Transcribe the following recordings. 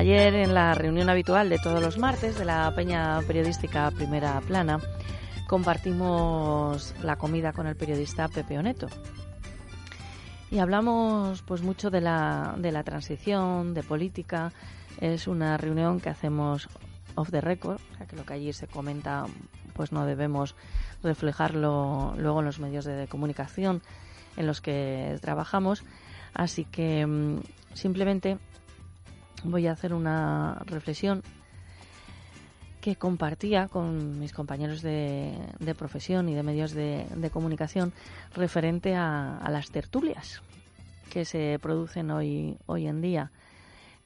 Ayer en la reunión habitual de todos los martes de la Peña Periodística Primera Plana compartimos la comida con el periodista Pepe Oneto. Y hablamos pues mucho de la, de la transición, de política. Es una reunión que hacemos off the record, o sea que lo que allí se comenta pues no debemos reflejarlo luego en los medios de comunicación en los que trabajamos. Así que mm, simplemente voy a hacer una reflexión que compartía con mis compañeros de, de profesión y de medios de, de comunicación referente a, las tertulias que se producen hoy, hoy en día.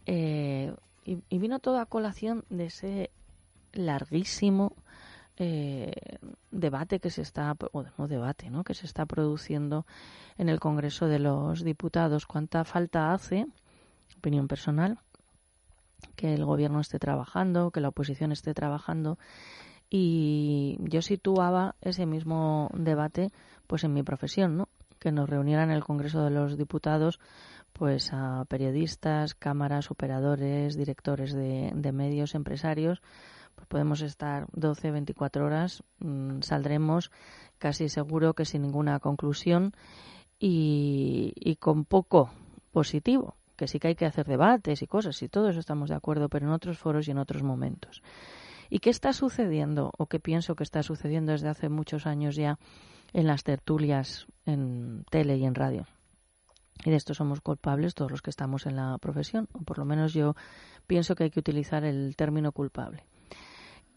Eh, y, y, vino toda a colación de ese larguísimo eh, debate que se está, o no debate, ¿no? que se está produciendo en el Congreso de los Diputados. ¿Cuánta falta hace, opinión personal, que el gobierno esté trabajando, que la oposición esté trabajando. Y yo situaba ese mismo debate pues en mi profesión, ¿no? Que nos reunieran en el Congreso de los Diputados pues a periodistas, cámaras, operadores, directores de, de medios, empresarios. Pues podemos estar 12, 24 horas, mmm, saldremos casi seguro que sin ninguna conclusión y con poco positivo, que sí que hay que hacer debates y cosas y todo eso estamos de acuerdo, pero en otros foros y en otros momentos. ¿Y qué está sucediendo o qué pienso que está sucediendo desde hace muchos años ya en las tertulias en tele y en radio? Y de esto somos culpables todos los que estamos en la profesión, o por lo menos yo pienso que hay que utilizar el término culpable.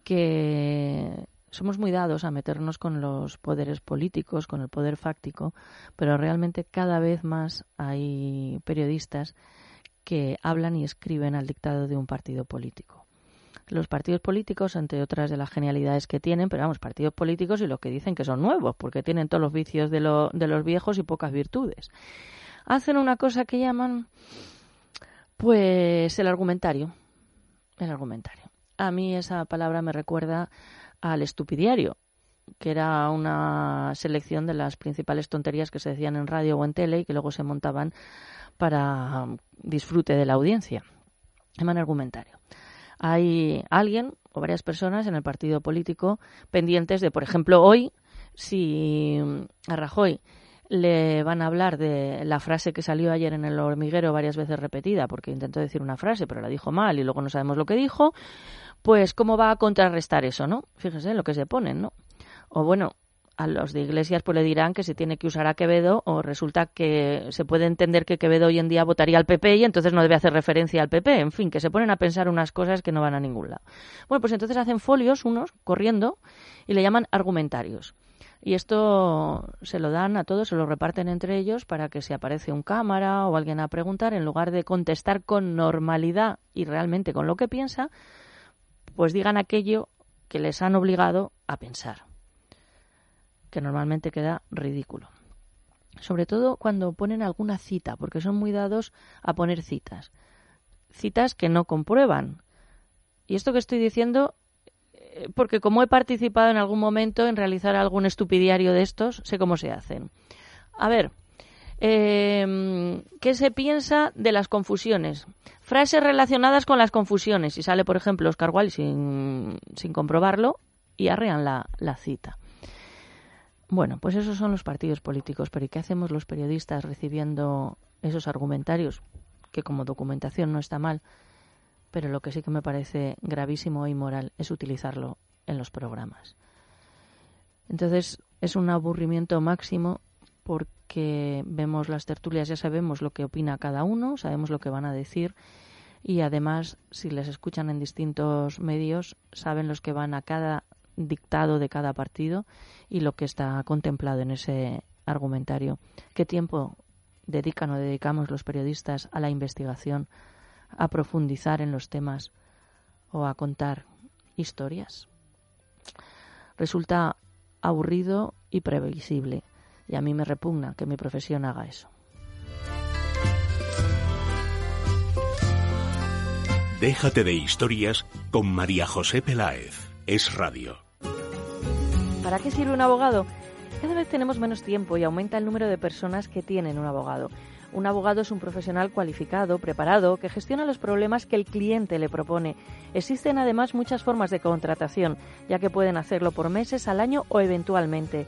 Que somos muy dados a meternos con los poderes políticos, con el poder fáctico, pero realmente cada vez más hay periodistas que hablan y escriben al dictado de un partido político. Los partidos políticos, entre otras de las genialidades que tienen, pero vamos, partidos políticos y los que dicen que son nuevos, porque tienen todos los vicios de, lo, de los viejos y pocas virtudes, hacen una cosa que llaman, pues, el argumentario. El argumentario. A mí esa palabra me recuerda al estupidiario, que era una selección de las principales tonterías que se decían en radio o en tele y que luego se montaban para disfrute de la audiencia. Llaman argumentario. Hay alguien o varias personas en el partido político pendientes de, por ejemplo, hoy, si a Rajoy le van a hablar de la frase que salió ayer en el hormiguero varias veces repetida, porque intentó decir una frase, pero la dijo mal y luego no sabemos lo que dijo, pues cómo va a contrarrestar eso, ¿no? Fíjese lo que se ponen, ¿no? O bueno, a los de Iglesias pues le dirán que se tiene que usar a Quevedo o resulta que se puede entender que Quevedo hoy en día votaría al PP y entonces no debe hacer referencia al PP. En fin, que se ponen a pensar unas cosas que no van a ningún lado. Bueno, pues entonces hacen folios unos corriendo y le llaman argumentarios. Y esto se lo dan a todos, se lo reparten entre ellos para que si aparece un cámara o alguien a preguntar, en lugar de contestar con normalidad y realmente con lo que piensa, pues digan aquello que les han obligado a pensar, que normalmente queda ridículo. Sobre todo cuando ponen alguna cita, porque son muy dados a poner citas. Citas que no comprueban. Y esto que estoy diciendo, porque como he participado en algún momento en realizar algún estupidiario de estos, sé cómo se hacen. A ver, eh, ¿qué se piensa de las confusiones? Frases relacionadas con las confusiones. Y sale, por ejemplo, Oscar Wilde sin, comprobarlo y arrean la, la cita. Bueno, pues esos son los partidos políticos, pero ¿y qué hacemos los periodistas recibiendo esos argumentarios? Que como documentación no está mal, pero lo que sí que me parece gravísimo e inmoral es utilizarlo en los programas. Entonces es un aburrimiento máximo porque vemos las tertulias, ya sabemos lo que opina cada uno, sabemos lo que van a decir y además si les escuchan en distintos medios saben los que van a cada dictado de cada partido y lo que está contemplado en ese argumentario. ¿Qué tiempo dedican o dedicamos los periodistas a la investigación, a profundizar en los temas o a contar historias? Resulta aburrido y previsible y a mí me repugna que mi profesión haga eso. Déjate de historias con María José Peláez. Es radio. ¿Para qué sirve un abogado? Cada vez tenemos menos tiempo y aumenta el número de personas que tienen un abogado. Un abogado es un profesional cualificado, preparado, que gestiona los problemas que el cliente le propone. Existen además muchas formas de contratación, ya que pueden hacerlo por meses, al año o eventualmente.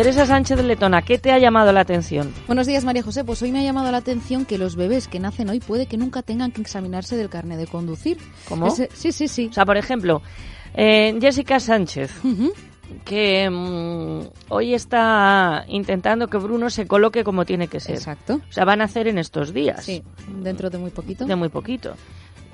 Teresa Sánchez de Letona, ¿qué te ha llamado la atención? Buenos días, María José. Pues hoy me ha llamado la atención que los bebés que nacen hoy puede que nunca tengan que examinarse del carnet de conducir. ¿Cómo? Sí, sí, sí. O sea, por ejemplo, eh, Jessica Sánchez, que mm, hoy está intentando que Bruno se coloque como tiene que ser. Exacto. O sea, van a hacer en estos días. Sí, dentro de muy poquito. De muy poquito.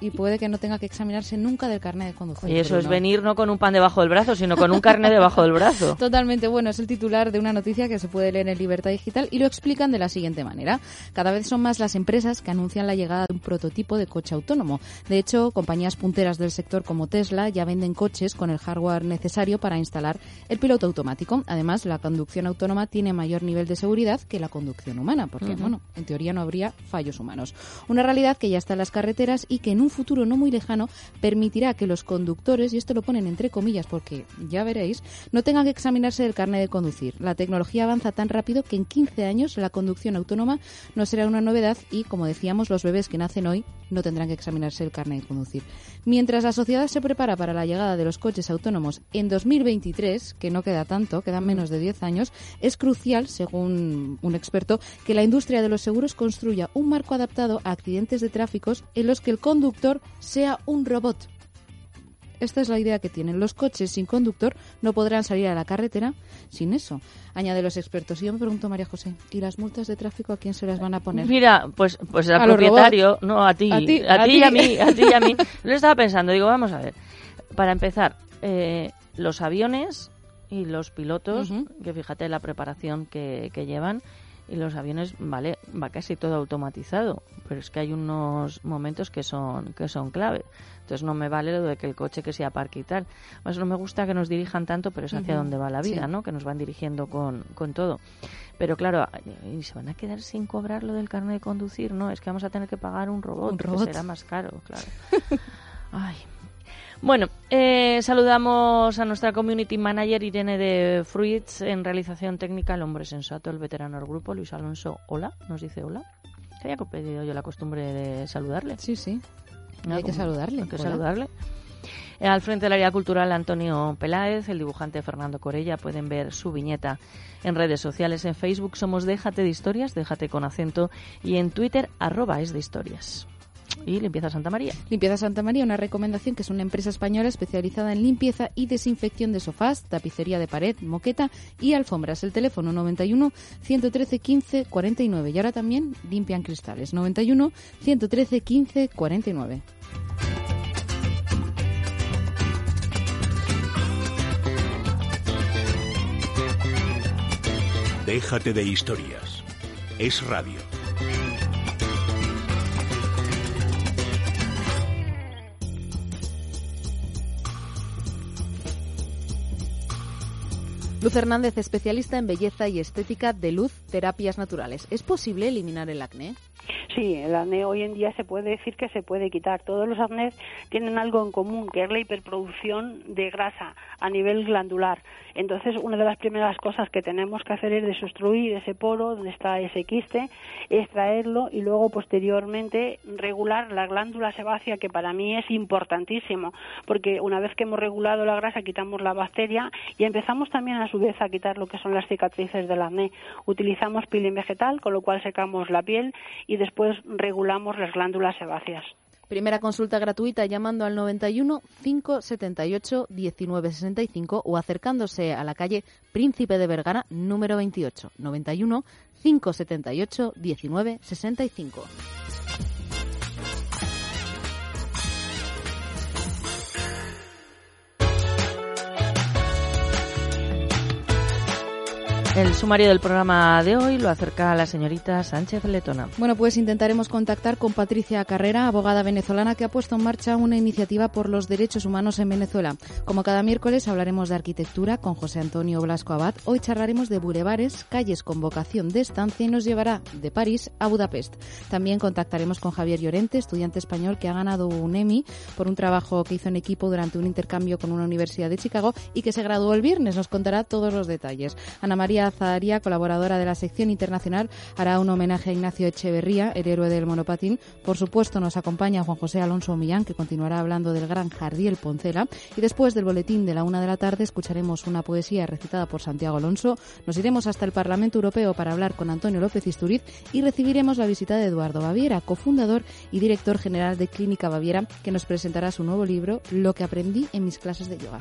Y puede que no tenga que examinarse nunca del carnet de conducir. Y eso es venir no con un pan debajo del brazo, sino con un carnet debajo del brazo. Totalmente bueno, es el titular de una noticia que se puede leer en Libertad Digital y lo explican de la siguiente manera. Cada vez son más las empresas que anuncian la llegada de un prototipo de coche autónomo. De hecho, compañías punteras del sector como Tesla ya venden coches con el hardware necesario para instalar el piloto automático. Además, la conducción autónoma tiene mayor nivel de seguridad que la conducción humana, porque, bueno, en teoría no habría fallos humanos. Una realidad que ya está en las carreteras y que en un futuro no muy lejano permitirá que los conductores, y esto lo ponen entre comillas porque ya veréis, no tengan que examinarse del carnet de conducir. La tecnología avanza tan rápido que en 15 años la conducción autónoma no será una novedad y, como decíamos, los bebés que nacen hoy no tendrán que examinarse el carnet de conducir. Mientras la sociedad se prepara para la llegada de los coches autónomos en 2023, que no queda tanto, quedan menos de 10 años, es crucial, según un experto, que la industria de los seguros construya un marco adaptado a accidentes de tráficos en los que el conductor sea un robot. Esta es la idea que tienen. Los coches sin conductor no podrán salir a la carretera sin eso, añade los expertos. Y yo me pregunto, María José, ¿y las multas de tráfico a quién se las van a poner? Mira, pues, pues al propietario, no a ti, A ti, a a ti y a mí, a ti y a mí. Lo estaba pensando, digo, vamos a ver. Para empezar, eh, los aviones y los pilotos, que fíjate la preparación que, que llevan, y los aviones, vale, va casi todo automatizado, pero es que hay unos momentos que son, que son clave. Entonces no me vale lo de que el coche que sea parque y tal. Pues no me gusta que nos dirijan tanto, pero es hacia Ujú. donde va la vida, Sí. ¿no? Que nos van dirigiendo con, con todo. Pero claro, ¿y se van a quedar sin cobrar lo del carnet de conducir? No, es que vamos a tener que pagar un robot, Un que robot. será más caro, claro. Ay. Bueno, eh, saludamos a nuestra community manager Irene de Fruits en realización técnica, el hombre sensato, el veterano del grupo, Luis Alonso. Hola, nos dice hola. Que había pedido yo la costumbre de saludarle. Sí, sí. ¿no? Hay que saludarle. Hay que saludarle. Eh, Al frente del área cultural Antonio Peláez, el dibujante Fernando Corella. Pueden ver su viñeta en redes sociales. En Facebook somos Déjate de Historias, Déjate con acento. Y en Twitter, arroba es de historias. Y limpieza Santa María. Limpieza Santa María, una recomendación que es una empresa española especializada en limpieza y desinfección de sofás, tapicería de pared, moqueta y alfombras. El teléfono 91 113 15 49. Y ahora también limpian cristales. 91 113 15 49. Déjate de historias. Es radio. Luz Hernández, especialista en belleza y estética de luz, terapias naturales. ¿Es posible eliminar el acné? Sí, el acné hoy en día se puede decir que se puede quitar. Todos los acnés tienen algo en común, que es la hiperproducción de grasa a nivel glandular. Entonces, una de las primeras cosas que tenemos que hacer es desobstruir ese poro donde está ese quiste, extraerlo y luego posteriormente regular la glándula sebácea, que para mí es importantísimo, porque una vez que hemos regulado la grasa quitamos la bacteria y empezamos también a su vez a quitar lo que son las cicatrices del acné. Utilizamos peeling vegetal, con lo cual secamos la piel y después regulamos las glándulas sebáceas. Primera consulta gratuita llamando al 91 578 1965 o acercándose a la calle Príncipe de Vergara número 28 91 578 1965. El sumario del programa de hoy lo acerca la señorita Sánchez Letona. Bueno, pues intentaremos contactar con Patricia Carrera, abogada venezolana que ha puesto en marcha una iniciativa por los derechos humanos en Venezuela. Como cada miércoles hablaremos de arquitectura con José Antonio Blasco Abad. Hoy charlaremos de bulevares, calles con vocación de estancia y nos llevará de París a Budapest. También contactaremos con Javier Llorente, estudiante español que ha ganado un Emmy por un trabajo que hizo en equipo durante un intercambio con una universidad de Chicago y que se graduó el viernes. Nos contará todos los detalles. Ana María Zadaría, colaboradora de la sección internacional, hará un homenaje a Ignacio Echeverría, el héroe del monopatín. Por supuesto, nos acompaña Juan José Alonso Millán, que continuará hablando del gran Jardiel Poncela. Y después del boletín de la una de la tarde, escucharemos una poesía recitada por Santiago Alonso. Nos iremos hasta el Parlamento Europeo para hablar con Antonio López Isturiz y recibiremos la visita de Eduardo Baviera, cofundador y director general de Clínica Baviera, que nos presentará su nuevo libro, Lo que aprendí en mis clases de yoga.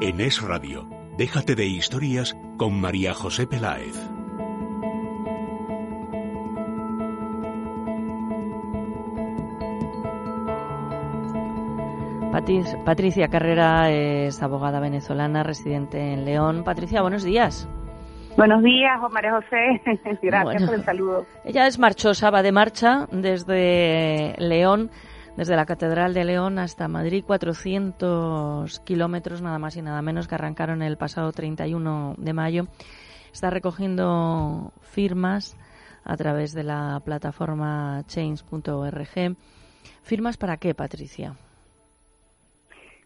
En Es Radio, déjate de historias con María José Peláez. Patric- Patricia Carrera es abogada venezolana residente en León. Patricia, buenos días. Buenos días, Juan María José. Gracias Bueno. por el saludo. Ella es marchosa, va de marcha desde León, desde la Catedral de León hasta Madrid, 400 kilómetros nada más y nada menos que arrancaron el pasado 31 de mayo. Está recogiendo firmas a través de la plataforma change.org. ¿Firmas para qué, Patricia?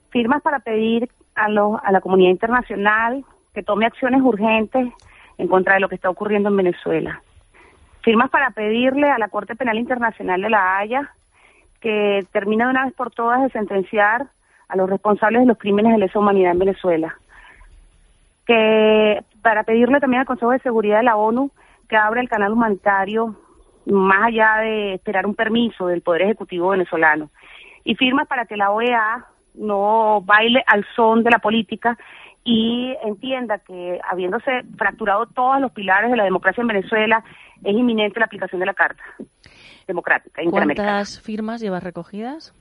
Firmas para pedir a, los- a la comunidad internacional que tome acciones urgentes en contra de lo que está ocurriendo en Venezuela. Firmas para pedirle a la Corte Penal Internacional de La Haya que termine de una vez por todas de sentenciar a los responsables de los crímenes de lesa humanidad en Venezuela. Que para pedirle también al Consejo de Seguridad de la ONU que abra el canal humanitario más allá de esperar un permiso del Poder Ejecutivo venezolano. Y firmas para que la OEA no baile al son de la política y entienda que habiéndose fracturado todos los pilares de la democracia en Venezuela, es inminente la aplicación de la Carta Democrática. ¿Cuántas firmas llevas recogidas?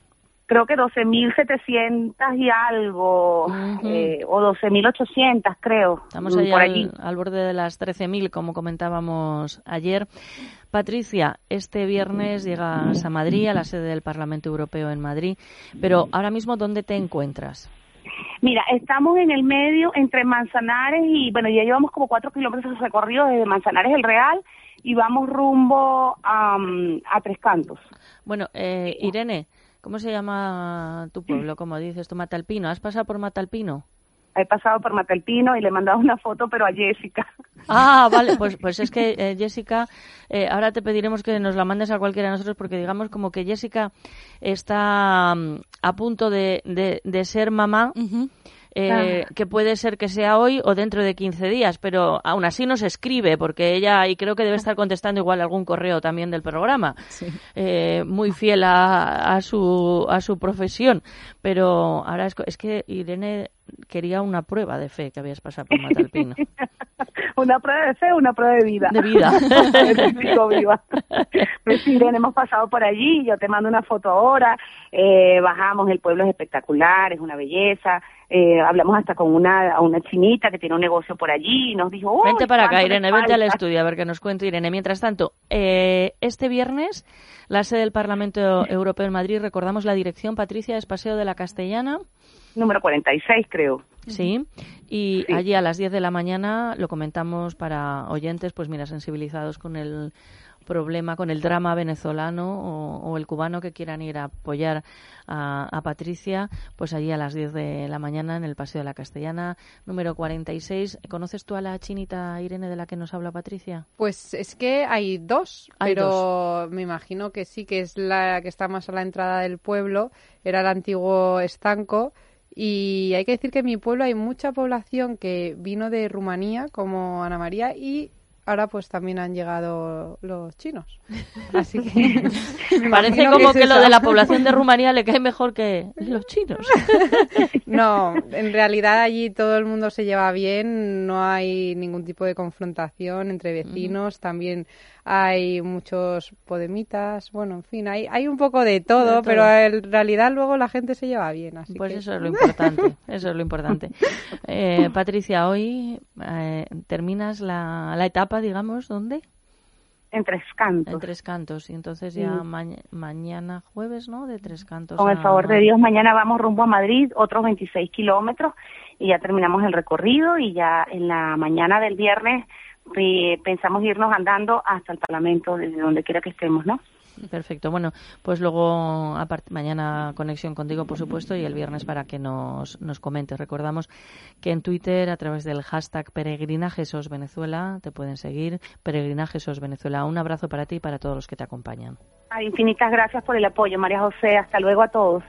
Creo que 12.700 y algo, Ujú. eh, o 12.800 creo, Estamos mm, ahí por al, allí. al borde de las 13.000, como comentábamos ayer. Patricia, este viernes llegas a Madrid, a la sede del Parlamento Europeo en Madrid, pero ahora mismo, ¿dónde te encuentras? Mira, estamos en el medio entre Manzanares y, bueno, ya llevamos como cuatro kilómetros de recorrido desde Manzanares el Real y vamos rumbo a, mm, a Tres Cantos. Bueno, eh, Irene, ¿cómo se llama tu pueblo? Como dices tú, Matalpino. ¿Has pasado por Matalpino? He pasado por Matalpino y le he mandado una foto, pero a Jessica. Ah, vale, pues, pues es que eh, Jessica, eh, ahora te pediremos que nos la mandes a cualquiera de nosotros porque digamos como que Jessica está mm, a punto de, de, de ser mamá. Eh, que puede ser que sea hoy o dentro de 15 días, pero aún así nos escribe, porque ella, y creo que debe estar contestando igual algún correo también del programa, eh, muy fiel a, a, su, a su profesión. Pero ahora es, es que Irene quería una prueba de fe que habías pasado por Matalpino. una prueba de fe, una prueba de vida. De vida. Viva. Pues Irene, hemos pasado por allí, yo te mando una foto ahora, eh, bajamos, el pueblo es espectacular, es una belleza, eh, hablamos hasta con una, una chinita que tiene un negocio por allí y nos dijo, "Uy, Vente para acá, ¿cuánto le Irene, vente al falta?". estudio a ver qué nos cuenta Irene. Mientras tanto, eh, este viernes, la sede del Parlamento Europeo en Madrid, recordamos la dirección, Patricia, es Paseo de la Castellana. Número 46, creo. Sí, y allí a las 10 de la mañana lo comentamos para oyentes, pues mira, sensibilizados con el problema, con el drama venezolano o, o el cubano que quieran ir a apoyar a, a, Patricia, pues allí a las 10 de la mañana en el Paseo de la Castellana, número 46. ¿Conoces tú a la chinita Irene de la que nos habla Patricia? Pues es que hay dos, Hay pero dos. me imagino que sí, que es la que está más a la entrada del pueblo, era el antiguo estanco. Y hay que decir que en mi pueblo hay mucha población que vino de Rumanía, como Ana María, y ahora pues también han llegado los chinos. Así que me Parece como es que lo de la población de Rumanía le cae mejor que los chinos. No, en realidad allí todo el mundo se lleva bien, no hay ningún tipo de confrontación entre vecinos, también hay muchos podemitas, bueno, en fin, hay, hay un poco de todo, De todo. pero en realidad luego la gente se lleva bien, así Pues que... eso es lo importante, eso es lo importante. Eh, Patricia, hoy eh, terminas la, la etapa, digamos, ¿dónde? En Tres Cantos. En Tres Cantos, y entonces ya Sí. maña- mañana jueves, ¿no? De Tres Cantos. Con el a favor de. Dios, mañana vamos rumbo a Madrid, otros 26 kilómetros, y ya terminamos el recorrido y ya en la mañana del viernes eh, pensamos irnos andando hasta el Parlamento, desde donde quiera que estemos, ¿no? Perfecto. Bueno, pues luego mañana conexión contigo, por supuesto, y el viernes para que nos, nos comentes. Recordamos que en Twitter, a través del hashtag Peregrinajesos Venezuela, te pueden seguir. Peregrinajesos Venezuela. Un abrazo para ti y para todos los que te acompañan. Infinitas gracias por el apoyo, María José. Hasta luego a todos.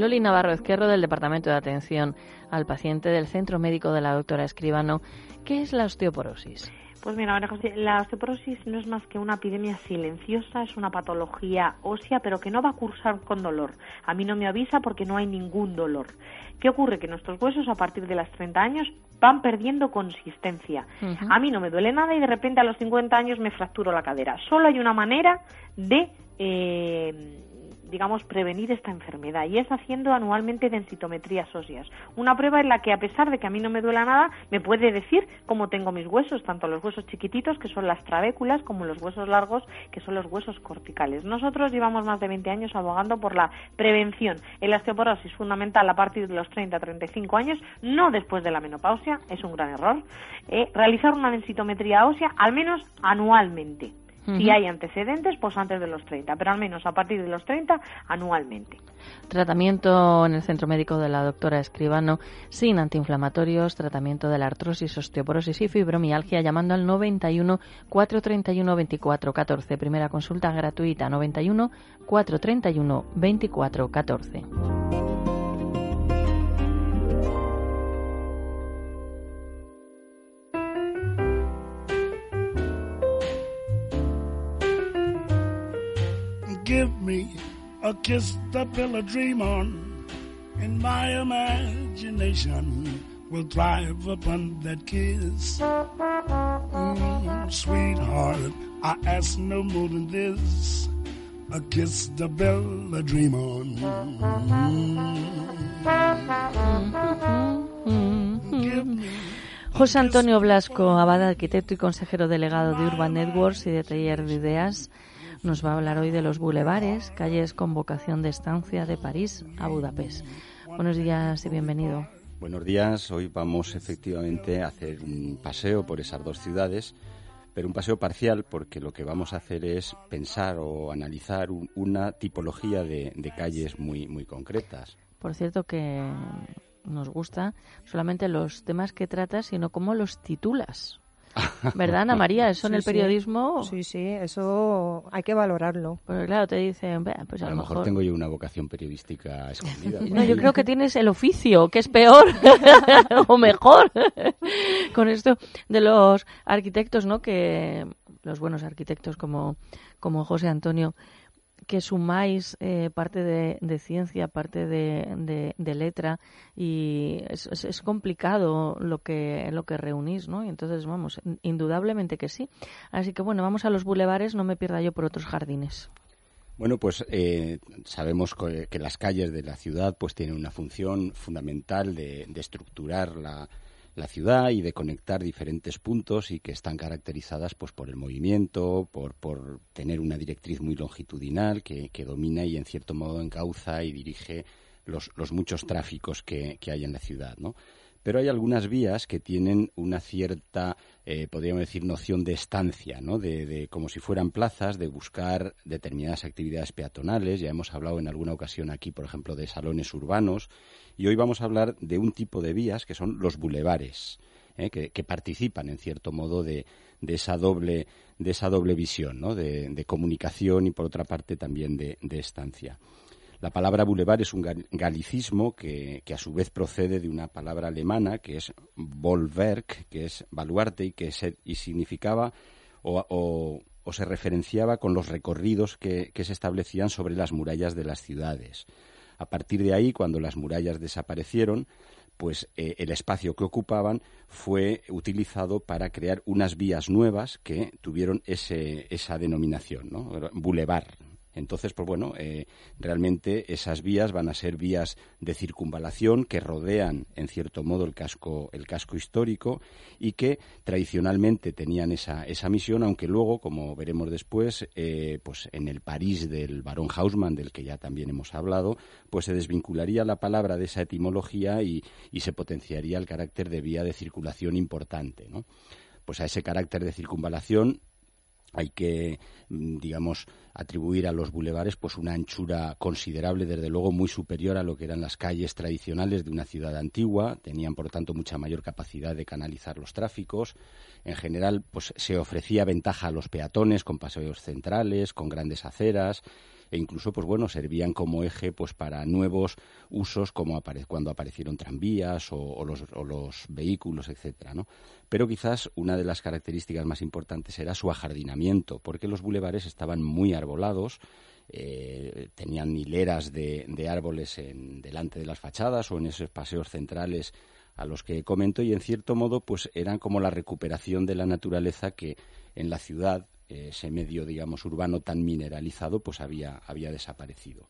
Loli Navarro Ezquerro del Departamento de Atención al Paciente del Centro Médico de la Doctora Escribano. ¿Qué es la osteoporosis? Pues mira, María José, la osteoporosis no es más que una epidemia silenciosa, es una patología ósea, pero que no va a cursar con dolor. A mí no me avisa porque no hay ningún dolor. ¿Qué ocurre? Que nuestros huesos a partir de los 30 años van perdiendo consistencia. A mí no me duele nada y de repente a los 50 años me fracturo la cadera. Solo hay una manera de, eh, digamos, prevenir esta enfermedad y es haciendo anualmente densitometrías óseas. Una prueba en la que a pesar de que a mí no me duela nada, me puede decir cómo tengo mis huesos, tanto los huesos chiquititos, que son las trabéculas, como los huesos largos, que son los huesos corticales. Nosotros llevamos más de 20 años abogando por la prevención en la osteoporosis fundamental a partir de los 30-35 años, no después de la menopausia, es un gran error, eh, realizar una densitometría ósea al menos anualmente. Si hay antecedentes, pues antes de los 30, pero al menos a partir de los 30 anualmente. Tratamiento en el Centro Médico de la Doctora Escribano sin antiinflamatorios, tratamiento de la artrosis, osteoporosis y fibromialgia llamando al 91 431 24 14. Primera consulta gratuita 91 431 24 14. Give me a kiss to build a dream on, and my imagination will thrive upon that kiss. Mm, sweetheart, I ask no more than this. A kiss to build a dream on. Give me José Antonio Blasco, abad arquitecto y consejero delegado de Urban Networks y de Taller de Ideas, nos va a hablar hoy de los bulevares, calles con vocación de estancia de París a Budapest. Buenos días y bienvenido. Buenos días, hoy vamos efectivamente a hacer un paseo por esas dos ciudades, pero un paseo parcial porque lo que vamos a hacer es pensar o analizar una tipología de, de calles muy, muy concretas. Por cierto que nos gusta solamente los temas que tratas, sino cómo los titulas. ¿Verdad, Ana María? Eso en el periodismo. Sí, sí, eso hay que valorarlo. Pues claro, te dicen, pues a, lo mejor, tengo yo una vocación periodística escondida. no, yo creo que tienes el oficio, que es peor o mejor. Con esto de los arquitectos, ¿no? Que los buenos arquitectos como, como José Antonio que sumáis eh, parte de, ciencia, parte de, letra y es, complicado lo que lo que reunís, ¿no? Y entonces vamos, indudablemente que sí. Así que bueno, vamos a los bulevares, no me pierda yo por otros jardines. Bueno, pues eh, sabemos que, las calles de la ciudad pues tienen una función fundamental de estructurar la, la ciudad y de conectar diferentes puntos y que están caracterizadas pues por el movimiento, por, por tener una directriz muy longitudinal que, que domina y en cierto modo encauza y dirige los, los muchos tráficos que, que hay en la ciudad, ¿no? pero hay algunas vías que tienen una cierta, eh, podríamos decir, noción de estancia, ¿no? De, como si fueran plazas, de buscar determinadas actividades peatonales. Ya hemos hablado en alguna ocasión aquí, por ejemplo, de salones urbanos. Y hoy vamos a hablar de un tipo de vías que son los bulevares, ¿eh? que, participan, en cierto modo, de, esa doble de esa doble visión, ¿no? de, comunicación y por otra parte también de estancia. La palabra boulevard es un galicismo que, a su vez procede de una palabra alemana que es Bollwerk, que es baluarte y que y significaba o, se referenciaba con los recorridos que, se establecían sobre las murallas de las ciudades. A partir de ahí, cuando las murallas desaparecieron, pues eh, el espacio que ocupaban fue utilizado para crear unas vías nuevas que tuvieron esa denominación, ¿no? Boulevard, entonces, pues bueno, eh, realmente esas vías van a ser vías de circunvalación que rodean, en cierto modo, el casco, el casco histórico y que tradicionalmente tenían esa, esa misión, aunque luego, como veremos después, eh, pues en el París del barón Hausmann, del que ya también hemos hablado, pues se desvincularía la palabra de esa etimología y, y se potenciaría el carácter de vía de circulación importante, ¿no? Pues a ese carácter de circunvalación hay que, mm, digamos, atribuir a los bulevares pues una anchura considerable, desde luego muy superior a lo que eran las calles tradicionales de una ciudad antigua, tenían por tanto mucha mayor capacidad de canalizar los tráficos. En general, pues se ofrecía ventaja a los peatones con paseos centrales, con grandes aceras, e incluso pues bueno servían como eje pues para nuevos usos como cuando aparecieron tranvías o, los, o los, vehículos etcétera ¿no? pero quizás una de las características más importantes era su ajardinamiento porque los bulevares estaban muy arbolados eh, tenían hileras de, de árboles en, delante de las fachadas o en esos paseos centrales a los que comento y en cierto modo pues eran como la recuperación de la naturaleza que en la ciudad ese medio, digamos, urbano tan mineralizado, pues había, había desaparecido.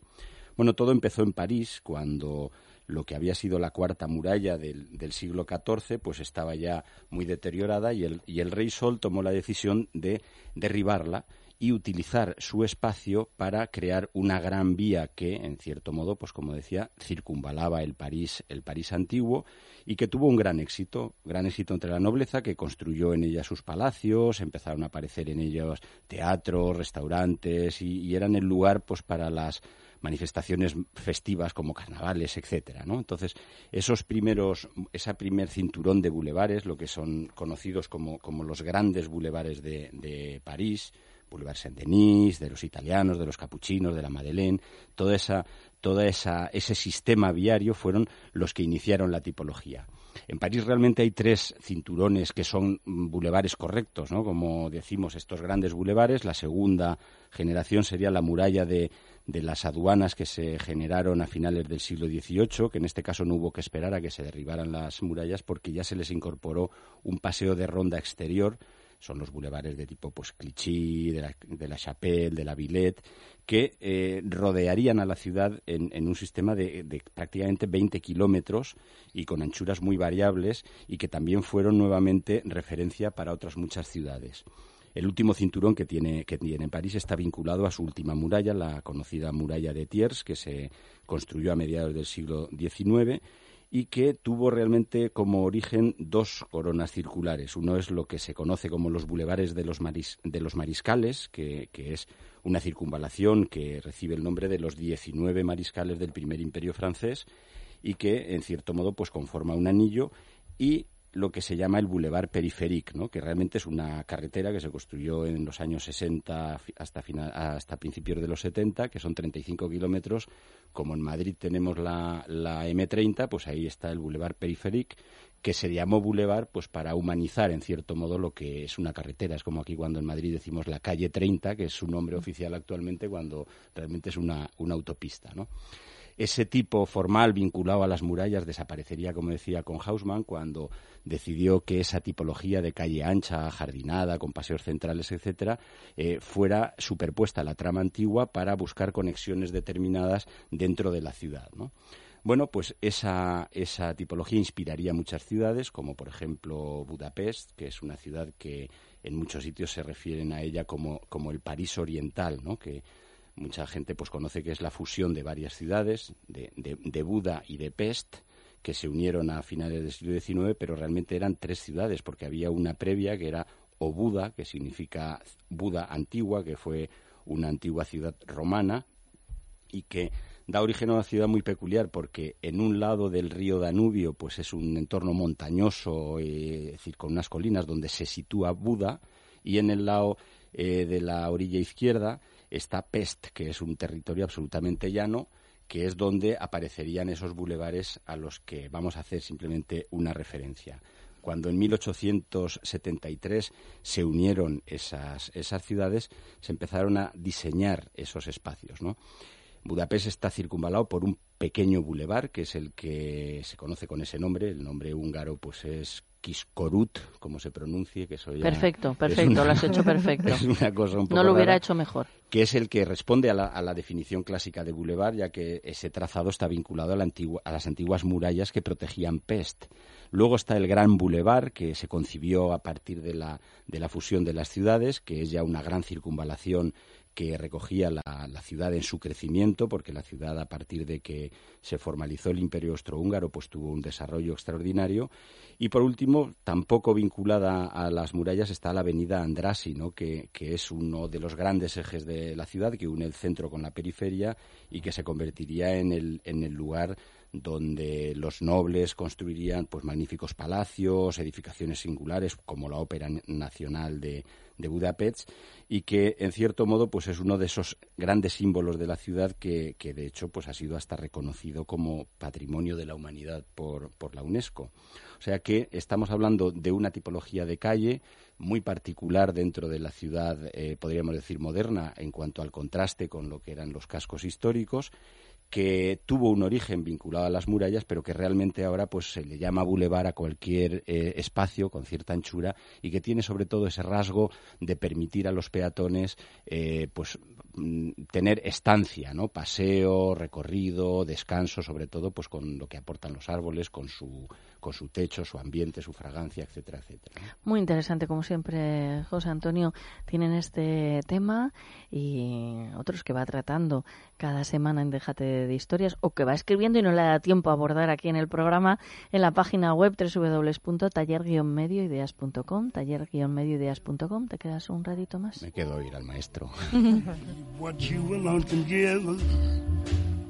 Bueno, todo empezó en París, cuando lo que había sido la cuarta muralla del, siglo XIV, pues estaba ya muy deteriorada y el, y el rey Sol tomó la decisión de derribarla y utilizar su espacio para crear una gran vía que, en cierto modo, pues como decía, circunvalaba el París, el París antiguo y que tuvo un gran éxito, gran éxito entre la nobleza que construyó en ella sus palacios, empezaron a aparecer en ellos teatros, restaurantes y, y eran el lugar pues para las manifestaciones festivas como carnavales, etcétera, ¿no? Entonces, esos primeros, ese primer cinturón de bulevares, lo que son conocidos como, como los grandes bulevares de, de París, Boulevard Saint-Denis, de los italianos, de los capuchinos, de la Madeleine, toda esa, todo esa, ese sistema viario fueron los que iniciaron la tipología. En París realmente hay tres cinturones que son bulevares correctos, ¿no? Como decimos, estos grandes bulevares. La segunda generación sería la muralla de, de las aduanas que se generaron a finales del siglo XVIII, que en este caso no hubo que esperar a que se derribaran las murallas porque ya se les incorporó un paseo de ronda exterior son los bulevares de tipo pues Clichy, de la, de la Chapelle, de la Villette, que eh, rodearían a la ciudad en, un sistema de, de prácticamente 20 kilómetros y con anchuras muy variables y que también fueron nuevamente referencia para otras muchas ciudades. El último cinturón que tiene, que tiene París está vinculado a su última muralla, la conocida muralla de Thiers, que se construyó a mediados del siglo XIX y que tuvo realmente como origen dos coronas circulares. Uno es lo que se conoce como los bulevares de los, maris, de los mariscales, que, que, es una circunvalación que recibe el nombre de los 19 mariscales del primer imperio francés y que, en cierto modo, pues conforma un anillo y lo que se llama el Boulevard Periférique, ¿no? que realmente es una carretera que se construyó en los años 60 hasta, final, hasta principios de los 70, que son 35 kilómetros. Como en Madrid tenemos la, la M30, pues ahí está el Boulevard Periférique, que se llamó Boulevard pues para humanizar en cierto modo lo que es una carretera. Es como aquí cuando en Madrid decimos la calle 30, que es su nombre oficial actualmente, cuando realmente es una, una autopista, ¿no? Ese tipo formal vinculado a las murallas desaparecería, como decía, con Hausmann, cuando decidió que esa tipología de calle ancha, jardinada, con paseos centrales, etcétera, eh, fuera superpuesta a la trama antigua para buscar conexiones determinadas dentro de la ciudad, ¿no? Bueno, pues esa, esa tipología inspiraría muchas ciudades, como por ejemplo Budapest, que es una ciudad que en muchos sitios se refieren a ella como, como el París oriental, ¿no? que mucha gente pues conoce que es la fusión de varias ciudades, de, de, de Buda y de Pest, que se unieron a finales del siglo XIX, pero realmente eran tres ciudades, porque había una previa que era Obuda, que significa Buda antigua, que fue una antigua ciudad romana y que da origen a una ciudad muy peculiar porque en un lado del río Danubio pues es un entorno montañoso, eh, es decir, con unas colinas donde se sitúa Buda y en el lado eh, de la orilla izquierda está Pest, que es un territorio absolutamente llano, que es donde aparecerían esos bulevares a los que vamos a hacer simplemente una referencia. Cuando en 1873 se unieron esas, esas ciudades, se empezaron a diseñar esos espacios. Budapest está circunvalado por un pequeño bulevar, que es el que se conoce con ese nombre. El nombre húngaro pues es Kiskorut, como se pronuncie, que eso ya Perfecto, perfecto, una, lo has hecho perfecto. Es una cosa un poco no lo hubiera rara, hecho mejor. Que es el que responde a la, a la, definición clásica de bulevar, ya que ese trazado está vinculado a, la antigua, a las antiguas murallas que protegían Pest. Luego está el Gran Boulevard, que se concibió a partir de la, de la fusión de las ciudades, que es ya una gran circunvalación que recogía la, ciudad en su crecimiento, porque la ciudad, a partir de que se formalizó el Imperio Austrohúngaro, pues tuvo un desarrollo extraordinario. Y por último, tampoco vinculada a las murallas está la avenida Andrassy, ¿no? que, es uno de los grandes ejes de la ciudad, que une el centro con la periferia y que se convertiría en el lugar donde los nobles construirían pues magníficos palacios, edificaciones singulares como la Ópera Nacional de, Budapest y que en cierto modo pues es uno de esos grandes símbolos de la ciudad que, que de hecho pues ha sido hasta reconocido como patrimonio de la humanidad por, por la UNESCO. O sea que estamos hablando de una tipología de calle muy particular dentro de la ciudad, eh, podríamos decir moderna, en cuanto al contraste con lo que eran los cascos históricos que tuvo un origen vinculado a las murallas, pero que realmente ahora pues se le llama bulevar a cualquier eh, espacio con cierta anchura y que tiene sobre todo ese rasgo de permitir a los peatones eh, pues mm, tener estancia, ¿no? Paseo, recorrido, descanso, sobre todo pues con lo que aportan los árboles, con su con su techo, su ambiente, su fragancia, etcétera, etcétera. Muy interesante, como siempre, José Antonio. Tienen este tema y otros que va tratando cada semana en Déjate de Historias o que va escribiendo y no le da tiempo a abordar aquí en el programa en la página web www.taller-medioideas.com taller-medioideas.com ¿Te quedas un ratito más? Me quedo a ir al maestro.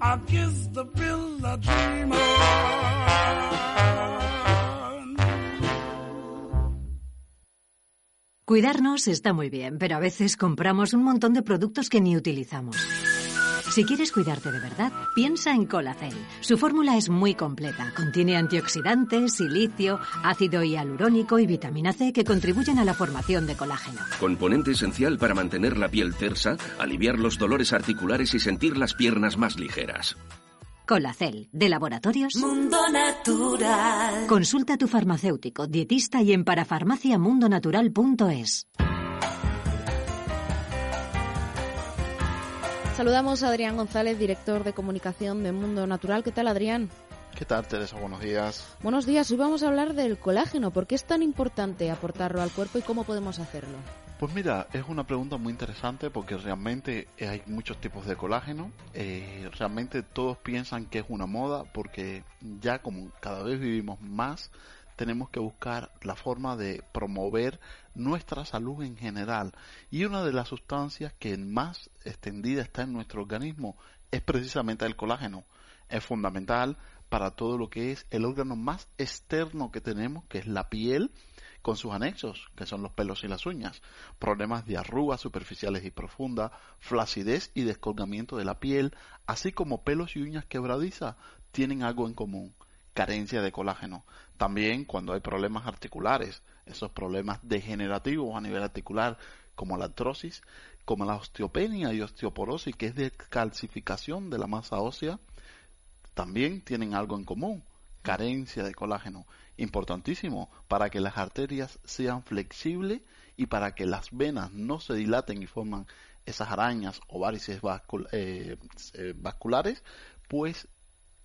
I kiss the pill I dream. Cuidarnos está muy bien, pero a veces compramos un montón de productos que ni utilizamos. Si quieres cuidarte de verdad, piensa en Colacel. Su fórmula es muy completa. Contiene antioxidantes, silicio, ácido hialurónico y vitamina C que contribuyen a la formación de colágeno. Componente esencial para mantener la piel tersa, aliviar los dolores articulares y sentir las piernas más ligeras. Colacel, de Laboratorios Mundo Natural. Consulta a tu farmacéutico, dietista y en parafarmaciamundonatural.es. Saludamos a Adrián González, director de comunicación de Mundo Natural. ¿Qué tal, Adrián? ¿Qué tal, Teresa? Buenos días. Buenos días. Hoy vamos a hablar del colágeno. ¿Por qué es tan importante aportarlo al cuerpo y cómo podemos hacerlo? Pues mira, es una pregunta muy interesante porque realmente hay muchos tipos de colágeno. Eh, realmente todos piensan que es una moda porque ya como cada vez vivimos más, tenemos que buscar la forma de promover nuestra salud en general. Y una de las sustancias que más extendida está en nuestro organismo es precisamente el colágeno. Es fundamental para todo lo que es el órgano más externo que tenemos, que es la piel, con sus anexos, que son los pelos y las uñas, problemas de arrugas superficiales y profundas, flacidez y descolgamiento de la piel, así como pelos y uñas quebradizas, tienen algo en común, carencia de colágeno. También cuando hay problemas articulares, esos problemas degenerativos a nivel articular, como la artrosis, como la osteopenia y osteoporosis, que es de calcificación de la masa ósea, también tienen algo en común, carencia de colágeno, importantísimo para que las arterias sean flexibles y para que las venas no se dilaten y forman esas arañas o varices eh, eh, vasculares, pues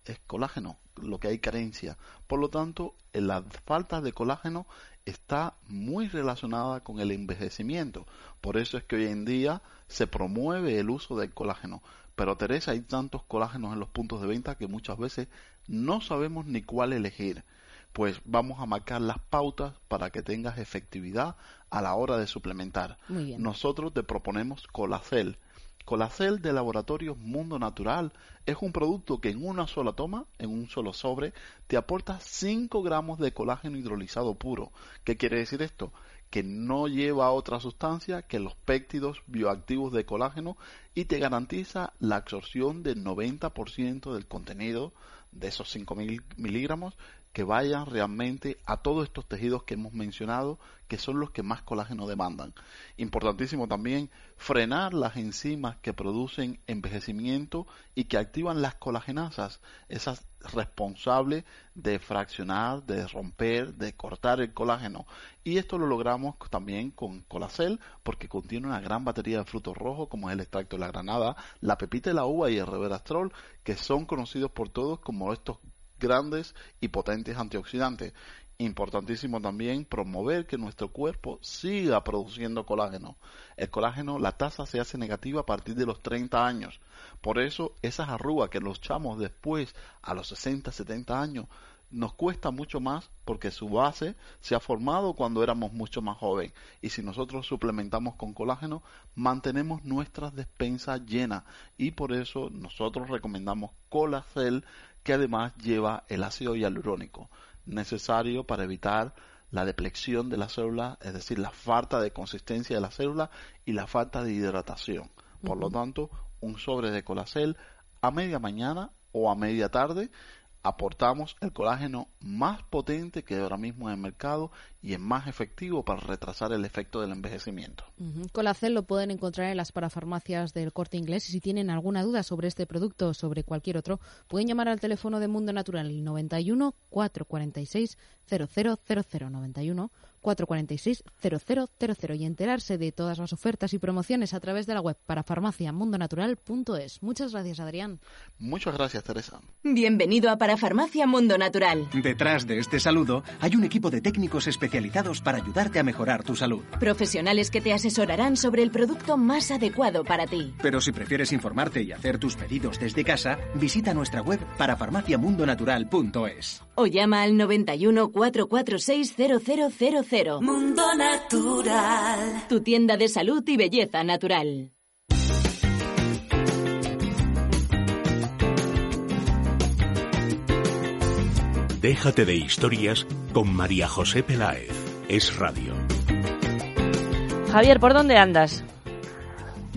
es colágeno, lo que hay carencia. Por lo tanto, la falta de colágeno está muy relacionada con el envejecimiento. Por eso es que hoy en día se promueve el uso del colágeno. Pero Teresa, hay tantos colágenos en los puntos de venta que muchas veces no sabemos ni cuál elegir. Pues vamos a marcar las pautas para que tengas efectividad a la hora de suplementar. Nosotros te proponemos Colacel. Colacel de Laboratorios Mundo Natural es un producto que en una sola toma, en un solo sobre, te aporta 5 gramos de colágeno hidrolizado puro. ¿Qué quiere decir esto? que no lleva otra sustancia que los péptidos bioactivos de colágeno y te garantiza la absorción del 90% del contenido de esos 5.000 miligramos que vayan realmente a todos estos tejidos que hemos mencionado, que son los que más colágeno demandan. Importantísimo también frenar las enzimas que producen envejecimiento y que activan las colagenasas, esas responsables de fraccionar, de romper, de cortar el colágeno. Y esto lo logramos también con Colacel porque contiene una gran batería de frutos rojos como es el extracto de la granada, la pepita de la uva y el reverastrol, que son conocidos por todos como estos grandes y potentes antioxidantes. Importantísimo también promover que nuestro cuerpo siga produciendo colágeno. El colágeno, la tasa se hace negativa a partir de los 30 años. Por eso esas arrugas que los echamos después a los 60, 70 años nos cuesta mucho más porque su base se ha formado cuando éramos mucho más jóvenes y si nosotros suplementamos con colágeno mantenemos nuestras despensas llenas y por eso nosotros recomendamos Colacel que además lleva el ácido hialurónico, necesario para evitar la deplexión de la célula, es decir, la falta de consistencia de la célula y la falta de hidratación. Por lo tanto, un sobre de colacel a media mañana o a media tarde aportamos el colágeno más potente que ahora mismo en el mercado y es más efectivo para retrasar el efecto del envejecimiento. Colacel lo pueden encontrar en las parafarmacias del corte inglés y si tienen alguna duda sobre este producto o sobre cualquier otro, pueden llamar al teléfono de Mundo Natural 91 446 0000 91 446 0000 y enterarse de todas las ofertas y promociones a través de la web para farmaciamundonatural.es. Muchas gracias, Adrián. Muchas gracias, Teresa. Bienvenido a Parafarmacia Mundo Natural. Detrás de este saludo hay un equipo de técnicos especializados para ayudarte a mejorar tu salud. Profesionales que te asesorarán sobre el producto más adecuado para ti. Pero si prefieres informarte y hacer tus pedidos desde casa, visita nuestra web parafarmaciamundonatural.es. O llama al 91 446 0000 Mundo Natural. Tu tienda de salud y belleza natural. Déjate de historias con María José Peláez. Es radio. Javier, ¿por dónde andas?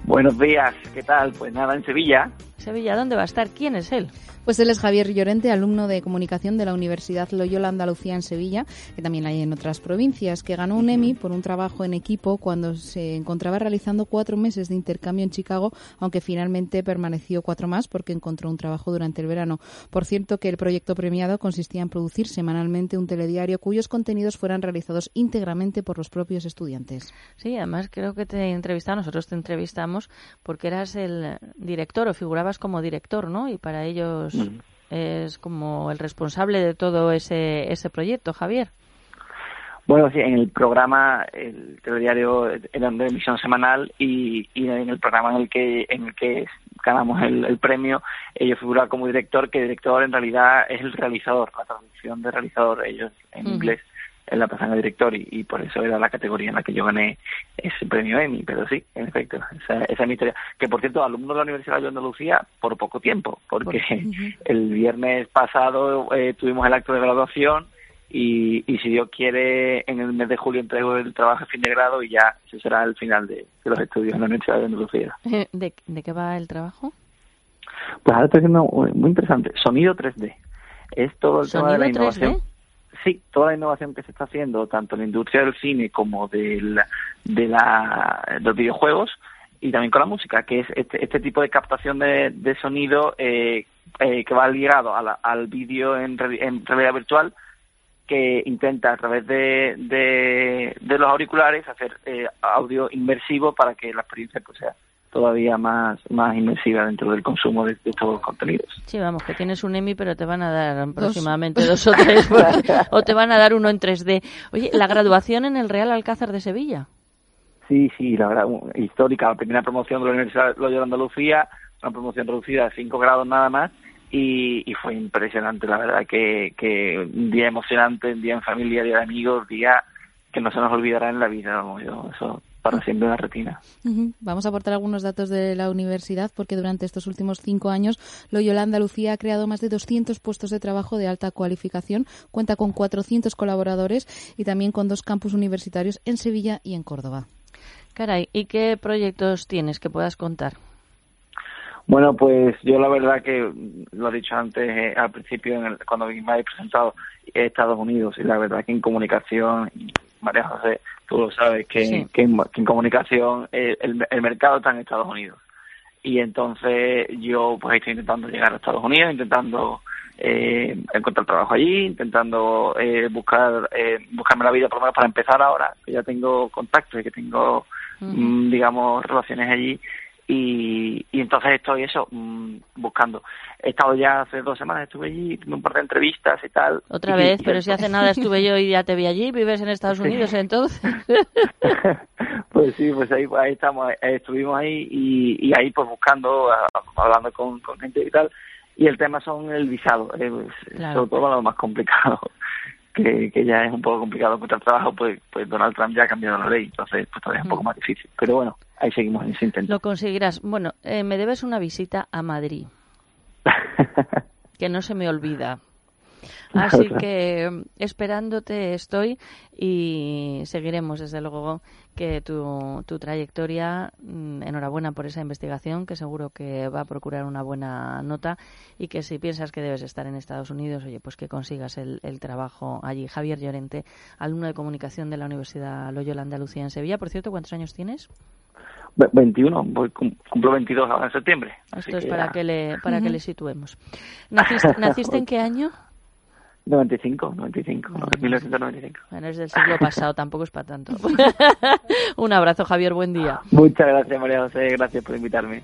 Buenos días, ¿qué tal? Pues nada, en Sevilla. Sevilla, ¿dónde va a estar? ¿Quién es él? Pues él es Javier Llorente, alumno de comunicación de la Universidad Loyola Andalucía en Sevilla, que también hay en otras provincias, que ganó un Emmy por un trabajo en equipo cuando se encontraba realizando cuatro meses de intercambio en Chicago, aunque finalmente permaneció cuatro más porque encontró un trabajo durante el verano. Por cierto, que el proyecto premiado consistía en producir semanalmente un telediario cuyos contenidos fueran realizados íntegramente por los propios estudiantes. Sí, además creo que te entrevistamos, nosotros te entrevistamos porque eras el director o figurabas como director, ¿no? Y para ellos es como el responsable de todo ese, ese proyecto, Javier. Bueno, sí, en el programa, el telediario era de emisión semanal y, y en el programa en el que en el que ganamos el, premio, ellos figuraban como director, que director en realidad es el realizador, la traducción de realizador, ellos en inglés en la persona de director y, por eso era la categoría en la que yo gané ese premio Emmy, pero sí, en efecto, esa, esa es mi historia. Que por cierto, alumno de la Universidad de Andalucía por poco tiempo, porque el viernes pasado eh, tuvimos el acto de graduación y, y si Dios quiere, en el mes de julio entrego el trabajo de fin de grado y ya ese será el final de, los estudios en la Universidad de Andalucía. ¿De, ¿De qué va el trabajo? Pues ahora estoy haciendo muy interesante, sonido 3D. Es todo el tema de la innovación. Sí, toda la innovación que se está haciendo, tanto en la industria del cine como de, la, los videojuegos, y también con la música, que es este, este tipo de captación de, de sonido eh, eh, que va ligado al vídeo en, en realidad virtual, que intenta a través de, de, los auriculares hacer eh, audio inmersivo para que la experiencia pues, sea todavía más, más inmersiva dentro del consumo de, todos los contenidos. Sí, vamos, que tienes un EMI, pero te van a dar aproximadamente dos, o tres, o te van a dar uno en 3D. Oye, ¿la graduación en el Real Alcázar de Sevilla? Sí, sí, la verdad, histórica, la primera promoción de la Universidad de Loyola Andalucía, una promoción reducida de 5 grados nada más, y, fue impresionante, la verdad, que, que un día emocionante, un día en familia, día de amigos, día que no se nos olvidará en la vida, vamos, yo, eso para siempre en la retina. Vamos a aportar algunos datos de la universidad porque durante estos últimos cinco años Loyola Andalucía ha creado más de 200 puestos de trabajo de alta cualificación, cuenta con 400 colaboradores y también con dos campus universitarios en Sevilla y en Córdoba. Caray, ¿y qué proyectos tienes que puedas contar? Bueno, pues yo la verdad que lo he dicho antes eh, al principio cuando me habéis presentado Estados Unidos y la verdad que en comunicación María José tú lo sabes que, que, en, comunicación eh, el, el, mercado está en Estados Unidos. Y entonces yo pues estoy intentando llegar a Estados Unidos intentando eh, encontrar trabajo allí intentando eh, buscar eh, buscarme la vida por lo menos para empezar ahora que ya tengo contactos y que tengo mm, digamos relaciones allí y, y entonces estoy eso mm, buscando. He estado ya hace dos semanas, estuve allí, tuve un par de entrevistas y tal. Otra vez, pero si hace nada estuve yo y ya te vi allí, vives en Estados Unidos entonces. pues sí, pues ahí, ahí estamos, estuvimos ahí y, ahí pues buscando, hablando con, con gente y tal. Y el tema son el visado, eh, pues, sobre todo lo más complicado que, ya es un poco complicado encontrar trabajo, pues, pues Donald Trump ya ha cambiado la ley, entonces pues todavía es un poco más difícil. Pero bueno, ahí seguimos en ese intento. Lo conseguirás. Bueno, eh, me debes una visita a Madrid. que no se me olvida. Así que esperándote estoy y seguiremos desde luego que tu, tu trayectoria, mm, enhorabuena por esa investigación, que seguro que va a procurar una buena nota y que si piensas que debes estar en Estados Unidos, oye, pues que consigas el, el trabajo allí. Javier Llorente, alumno de comunicación de la Universidad Loyola Andalucía en Sevilla. Por cierto, ¿cuántos años tienes? 21, voy, cumplo 22 ahora en septiembre. Esto es para, que le, para que le situemos. ¿Naciste, ¿Naciste en qué año? 95, 95, 1995. Bueno, es del siglo pasado, tampoco es para tanto. Un abrazo, Javier, buen día. Muchas gracias, María José, gracias por invitarme.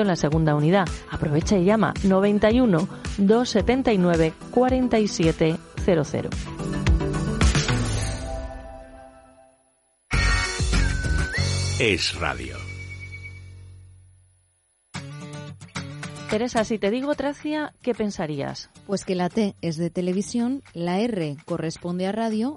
en la segunda unidad. Aprovecha y llama 91 279 4700. Es radio. Teresa, si te digo Tracia, ¿qué pensarías? Pues que la T es de televisión, la R corresponde a radio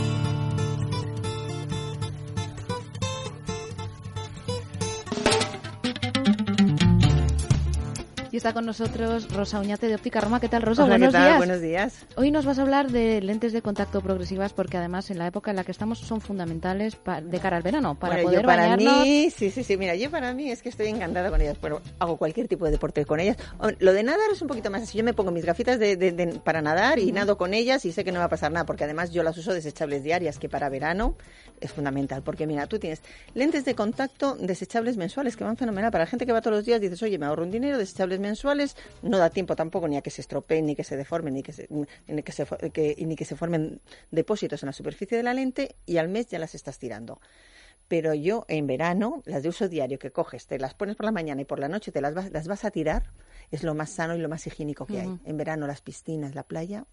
Y está con nosotros Rosa Uñate de Óptica Roma. ¿Qué tal, Rosa? Hola, Buenos ¿qué tal? días. Buenos días. Hoy nos vas a hablar de lentes de contacto progresivas porque además en la época en la que estamos son fundamentales de cara al verano para Bueno, poder yo para bañarnos. mí, sí, sí, sí, mira, yo para mí es que estoy encantada con ellas, pero hago cualquier tipo de deporte con ellas. Lo de nadar es un poquito más así, yo me pongo mis gafitas de, de- de- para nadar y nado con ellas y sé que no va a pasar nada, porque además yo las uso desechables diarias, que para verano es fundamental, porque mira, tú tienes lentes de contacto desechables mensuales que van fenomenal. Para la gente que va todos los días dices, oye, me ahorro un dinero, desechables mensuales, no da tiempo tampoco ni a que se estropeen, ni que se deformen, ni que se, ni que se, que- ni que se formen depósitos en la superficie de la lente y al mes ya las estás tirando. Pero yo en verano, las de uso diario que coges, te las pones por la mañana y por la noche te las vas, las vas a tirar, es lo más sano y lo más higiénico que hay. En verano las piscinas, la playa,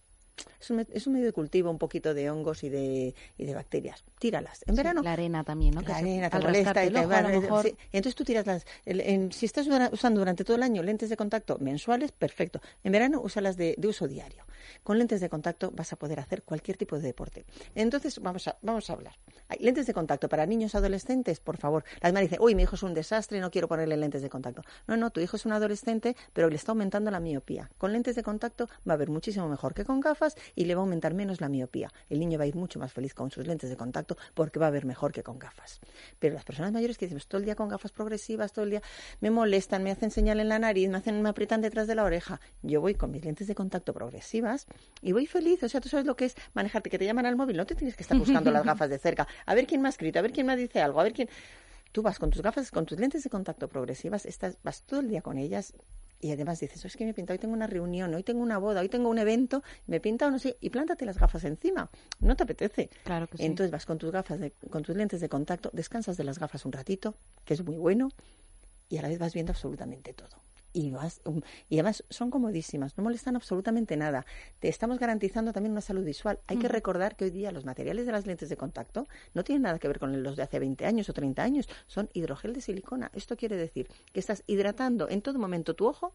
es un, es un medio de cultivo un poquito de hongos y de, y de bacterias. Tíralas. En Sí, verano la arena también, ¿no? Que la arena te molesta y te ojo, va- a lo mejor- sí. Entonces tú tiras las. el- en- si estás usando durante todo el año lentes de contacto mensuales, perfecto. En verano úsalas de, de uso diario. Con lentes de contacto vas a poder hacer cualquier tipo de deporte. Entonces vamos a, vamos a hablar. Hay lentes de contacto para niños adolescentes, por favor. Las madres dicen, uy, mi hijo es un desastre, no quiero ponerle lentes de contacto. No, no, tu hijo es un adolescente, pero le está aumentando la miopía. Con lentes de contacto va a ver muchísimo mejor que con gafas y le va a aumentar menos la miopía. El niño va a ir mucho más feliz con sus lentes de contacto porque va a ver mejor que con gafas. Pero las personas mayores que dicen, "Pues todo el día con gafas progresivas, todo el día me molestan, me hacen señal en la nariz, me hacen, me aprietan detrás de la oreja. Yo voy con mis lentes de contacto progresivas y voy feliz. O sea, tú sabes lo que es manejarte, que te llaman al móvil, no te tienes que estar buscando las gafas de cerca. A ver quién me ha escrito, a ver quién me dice algo, a ver quién. Tú vas con tus gafas, con tus lentes de contacto progresivas, estás, vas todo el día con ellas y además dices, "Oh, es que me pinta, hoy tengo una reunión, hoy tengo una boda, hoy tengo un evento, me pinta o no sé, y plántate las gafas encima. No te apetece. Claro que sí. Entonces vas con tus gafas, de- con tus lentes de contacto, descansas de las gafas un ratito, que es muy bueno, y a la vez vas viendo absolutamente todo. Y, vas, um, y además son comodísimas, no molestan absolutamente nada. Te estamos garantizando también una salud visual. Hay que recordar que hoy día los materiales de las lentes de contacto no tienen nada que ver con los de hace 20 años o 30 años, son hidrogel de silicona. Esto quiere decir que estás hidratando en todo momento tu ojo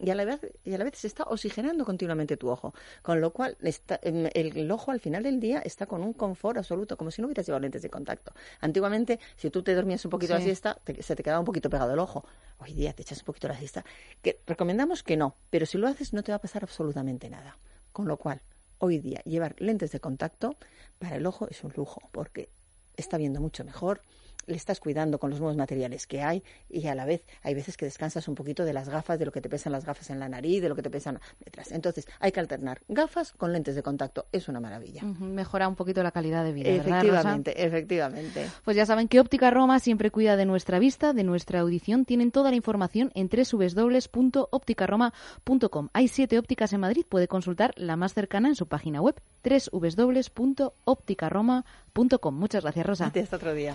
y a la vez y a la vez se está oxigenando continuamente tu ojo, con lo cual está- em, el, el ojo al final del día está con un confort absoluto, como si no hubieras llevado lentes de contacto. Antiguamente, si tú te dormías un poquito la Sí. siesta, te- se te quedaba un poquito pegado el ojo. Hoy día te echas un poquito la siesta, que recomendamos que no, pero si lo haces no te va a pasar absolutamente nada. Con lo cual, hoy día llevar lentes de contacto para el ojo es un lujo, porque está viendo mucho mejor, le estás cuidando con los nuevos materiales que hay y a la vez hay veces que descansas un poquito de las gafas, de lo que te pesan las gafas en la nariz, de lo que te pesan detrás. Entonces, hay que alternar gafas con lentes de contacto. Es una maravilla. Mejora un poquito la calidad de vida. Efectivamente, efectivamente. Pues ya saben que Óptica Roma siempre cuida de nuestra vista, de nuestra audición. Tienen toda la información en www.opticaroma.com. Hay siete ópticas en Madrid. Puede consultar la más cercana en su página web www.opticaroma.com. Muchas gracias, Rosa. Hasta otro día.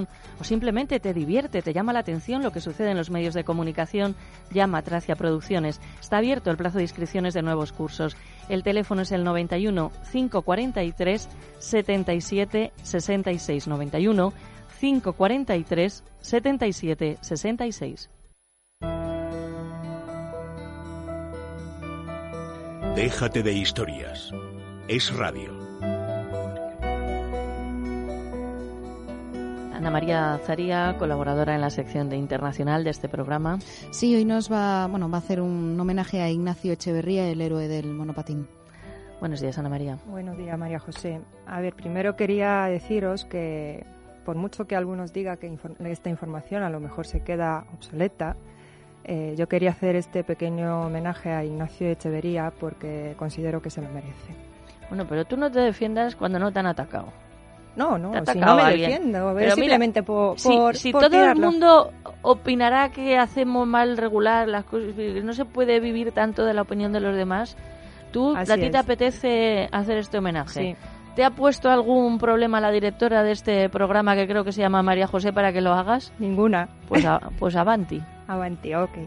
o simplemente te divierte, te llama la atención lo que sucede en los medios de comunicación, llama a Tracia Producciones. Está abierto el plazo de inscripciones de nuevos cursos. El teléfono es el 91 543 77 66 91 543 77 66. Déjate de historias. Es radio. Ana María Zaría, colaboradora en la sección de internacional de este programa. Sí, hoy nos va, bueno, va a hacer un homenaje a Ignacio Echeverría, el héroe del monopatín. Buenos días, Ana María. Buenos días, María José. A ver, primero quería deciros que por mucho que algunos digan que esta información a lo mejor se queda obsoleta, eh, yo quería hacer este pequeño homenaje a Ignacio Echeverría porque considero que se lo merece. Bueno, pero tú no te defiendas cuando no te han atacado. No, no, si no me defiendo, pero simplemente por, Si, todo el mundo opinará que hacemos mal regular las cosas, no se puede vivir tanto de la opinión de los demás, tú, a ti te apetece hacer este homenaje. ¿Te ha puesto algún problema la directora de este programa que creo que se llama María José para que lo hagas? Ninguna. Pues, pues avanti. Avanti, ok.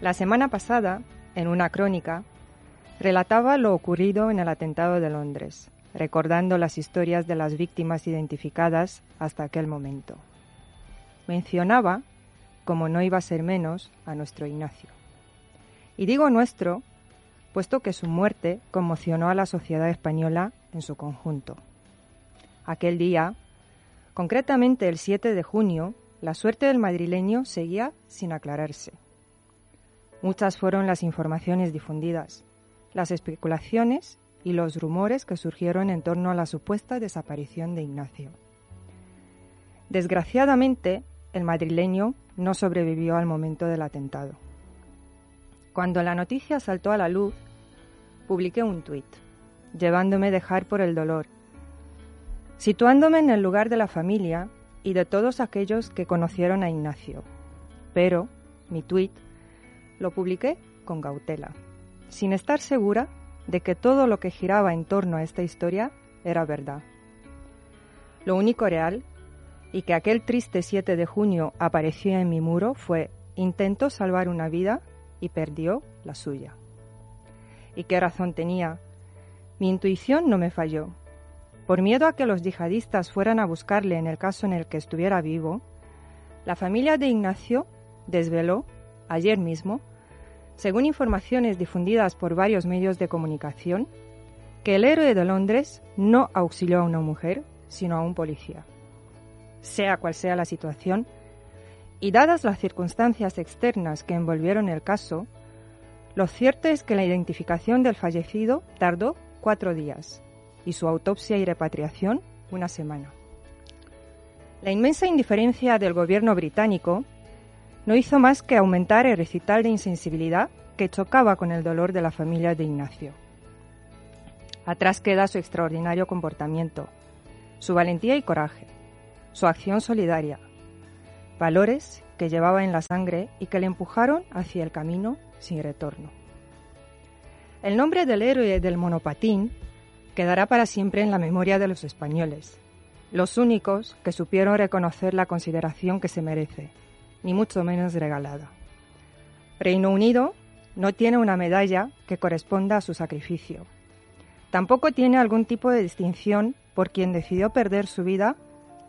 La semana pasada, en una crónica, relataba lo ocurrido en el atentado de Londres, recordando las historias de las víctimas identificadas hasta aquel momento. Mencionaba, como no iba a ser menos, a nuestro Ignacio. Y digo nuestro, puesto que su muerte conmocionó a la sociedad española en su conjunto. Aquel día, concretamente el 7 de junio, la suerte del madrileño seguía sin aclararse. Muchas fueron las informaciones difundidas, las especulaciones y los rumores que surgieron en torno a la supuesta desaparición de Ignacio. Desgraciadamente, el madrileño no sobrevivió al momento del atentado. Cuando la noticia saltó a la luz, publiqué un tuit, llevándome a dejar por el dolor, situándome en el lugar de la familia y de todos aquellos que conocieron a Ignacio. Pero mi tuit lo publiqué con cautela, sin estar segura de que todo lo que giraba en torno a esta historia era verdad. Lo único real, y que aquel triste 7 de junio apareció en mi muro, fue intentó salvar una vida y perdió la suya. ¿Y qué razón tenía? Mi intuición no me falló. Por miedo a que los yihadistas fueran a buscarle en el caso en el que estuviera vivo, la familia de Ignacio desveló, ayer mismo, según informaciones difundidas por varios medios de comunicación, que el héroe de Londres no auxilió a una mujer, sino a un policía. Sea cual sea la situación, y dadas las circunstancias externas que envolvieron el caso, lo cierto es que la identificación del fallecido tardó cuatro días y su autopsia y repatriación una semana. La inmensa indiferencia del gobierno británico no hizo más que aumentar el recital de insensibilidad que chocaba con el dolor de la familia de Ignacio. Atrás queda su extraordinario comportamiento, su valentía y coraje, su acción solidaria, valores que llevaba en la sangre y que le empujaron hacia el camino sin retorno. El nombre del héroe del monopatín quedará para siempre en la memoria de los españoles, los únicos que supieron reconocer la consideración que se merece, ni mucho menos regalada. Reino Unido no tiene una medalla que corresponda a su sacrificio. Tampoco tiene algún tipo de distinción por quien decidió perder su vida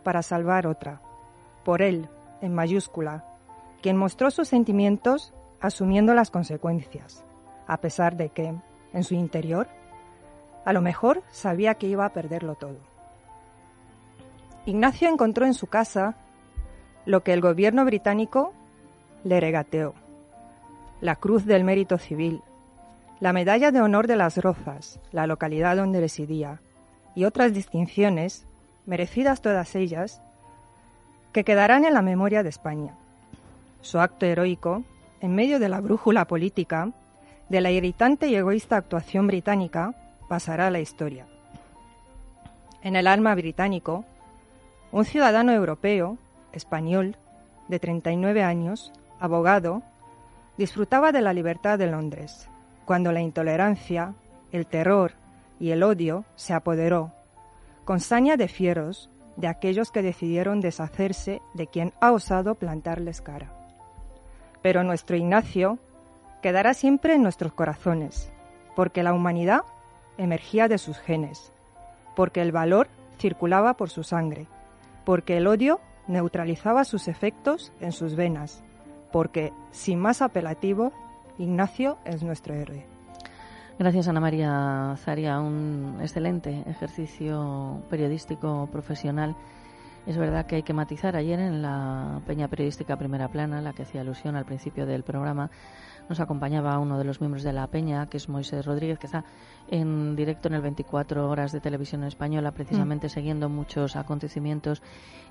para salvar otra. Por él, en mayúscula, quien mostró sus sentimientos asumiendo las consecuencias, a pesar de que, en su interior, a lo mejor sabía que iba a perderlo todo. Ignacio encontró en su casa lo que el gobierno británico le regateó. La Cruz del Mérito Civil, la Medalla de Honor de las Rozas, la localidad donde residía, y otras distinciones, merecidas todas ellas, que quedarán en la memoria de España. Su acto heroico, en medio de la brújula política, de la irritante y egoísta actuación británica, pasará a la historia. En el arma británico, un ciudadano europeo, español, de 39 años, abogado, disfrutaba de la libertad de Londres, cuando la intolerancia, el terror y el odio se apoderó, con saña de fieros, de aquellos que decidieron deshacerse de quien ha osado plantarles cara. Pero nuestro Ignacio quedará siempre en nuestros corazones, porque la humanidad emergía de sus genes, porque el valor circulaba por su sangre, porque el odio neutralizaba sus efectos en sus venas, porque, sin más apelativo, Ignacio es nuestro héroe. Gracias, Ana María Zaria. Un excelente ejercicio periodístico profesional. Es verdad que hay que matizar. Ayer en la Peña Periodística Primera Plana, la que hacía alusión al principio del programa, nos acompañaba uno de los miembros de la Peña, que es Moisés Rodríguez, que está en directo en el 24 horas de televisión española, precisamente mm. siguiendo muchos acontecimientos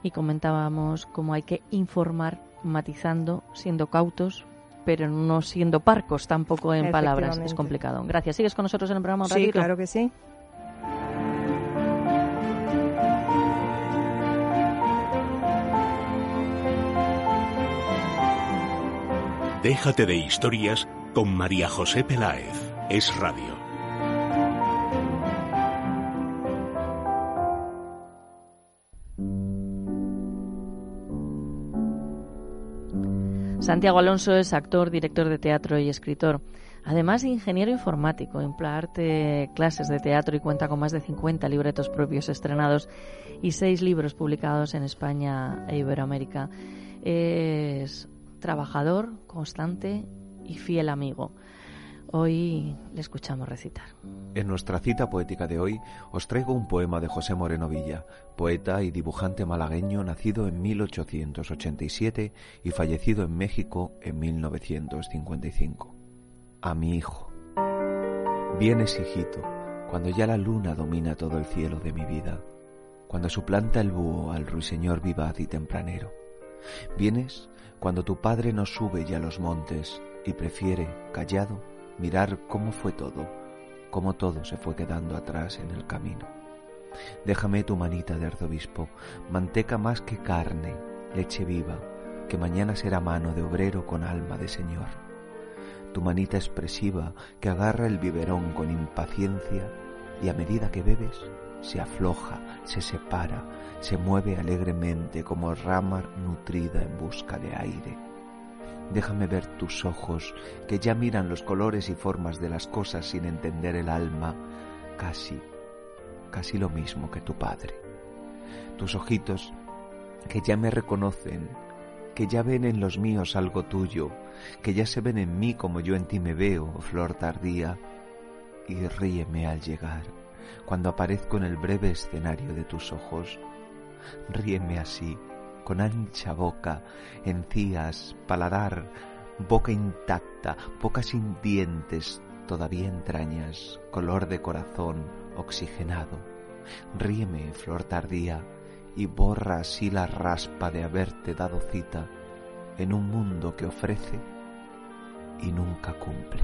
y comentábamos cómo hay que informar matizando, siendo cautos, pero no siendo parcos tampoco en palabras. Es complicado. Gracias. ¿Sigues con nosotros en el programa un Sí, claro que sí. Déjate de historias con María José Peláez. Es radio. Santiago Alonso es actor, director de teatro y escritor. Además, ingeniero informático, imparte clases de teatro y cuenta con más de 50 libretos propios estrenados y seis libros publicados en España e Iberoamérica. Es trabajador, constante y fiel amigo. Hoy le escuchamos recitar. En nuestra cita poética de hoy os traigo un poema de José Moreno Villa, poeta y dibujante malagueño nacido en 1887 y fallecido en México en 1955. A mi hijo. Vienes, hijito, cuando ya la luna domina todo el cielo de mi vida, cuando suplanta el búho al ruiseñor vivaz y tempranero. Vienes cuando tu padre no sube ya los montes y prefiere, callado, mirar cómo fue todo, cómo todo se fue quedando atrás en el camino. Déjame tu manita de arzobispo, manteca más que carne, leche viva, que mañana será mano de obrero con alma de señor. Tu manita expresiva que agarra el biberón con impaciencia y a medida que bebes se afloja, se separa, se mueve alegremente como rama nutrida en busca de aire. Déjame ver tus ojos que ya miran los colores y formas de las cosas sin entender el alma, casi, casi lo mismo que tu padre. Tus ojitos que ya me reconocen, que ya ven en los míos algo tuyo, que ya se ven en mí como yo en ti me veo, flor tardía, y ríeme al llegar cuando aparezco en el breve escenario de tus ojos. Ríeme así, con ancha boca, encías, paladar, boca intacta, boca sin dientes, todavía entrañas, color de corazón, oxigenado. Ríeme, flor tardía, y borra así la raspa de haberte dado cita en un mundo que ofrece y nunca cumple.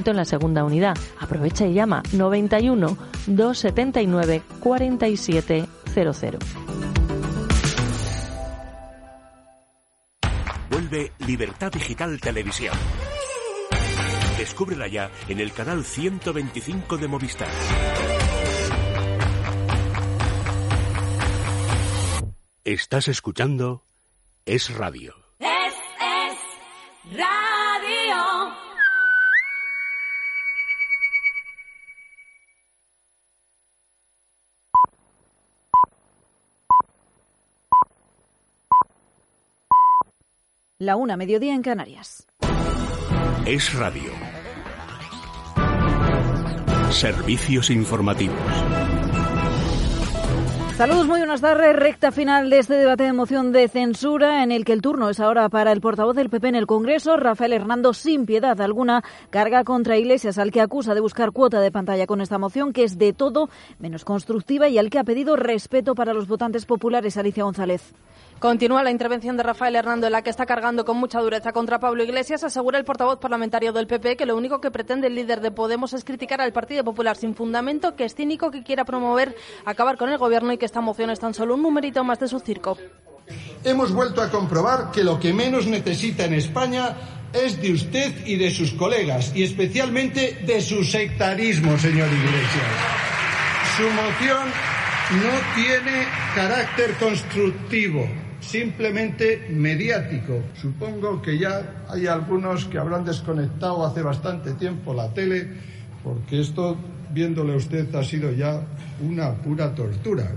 descuento en la segunda unidad. Aprovecha y llama 91 279 4700. Vuelve Libertad Digital Televisión. Descúbrela ya en el canal 125 de Movistar. Estás escuchando Es Radio. Es, es radio. La una, mediodía en Canarias. Es Radio. Servicios informativos. Saludos, muy buenas tardes. Recta final de este debate de moción de censura en el que el turno es ahora para el portavoz del PP en el Congreso, Rafael Hernando, sin piedad alguna, carga contra Iglesias, al que acusa de buscar cuota de pantalla con esta moción, que es de todo menos constructiva y al que ha pedido respeto para los votantes populares, Alicia González. Continúa la intervención de Rafael Hernando en la que está cargando con mucha dureza contra Pablo Iglesias. Asegura el portavoz parlamentario del PP que lo único que pretende el líder de Podemos es criticar al Partido Popular sin fundamento, que es cínico, que quiera promover acabar con el gobierno y que esta moción es tan solo un numerito más de su circo. Hemos vuelto a comprobar que lo que menos necesita en España es de usted y de sus colegas, y especialmente de su sectarismo, señor Iglesias. Su moción no tiene carácter constructivo, simplemente mediático. Supongo que ya hay algunos que habrán desconectado hace bastante tiempo la tele, porque esto, viéndole a usted, ha sido ya una pura tortura.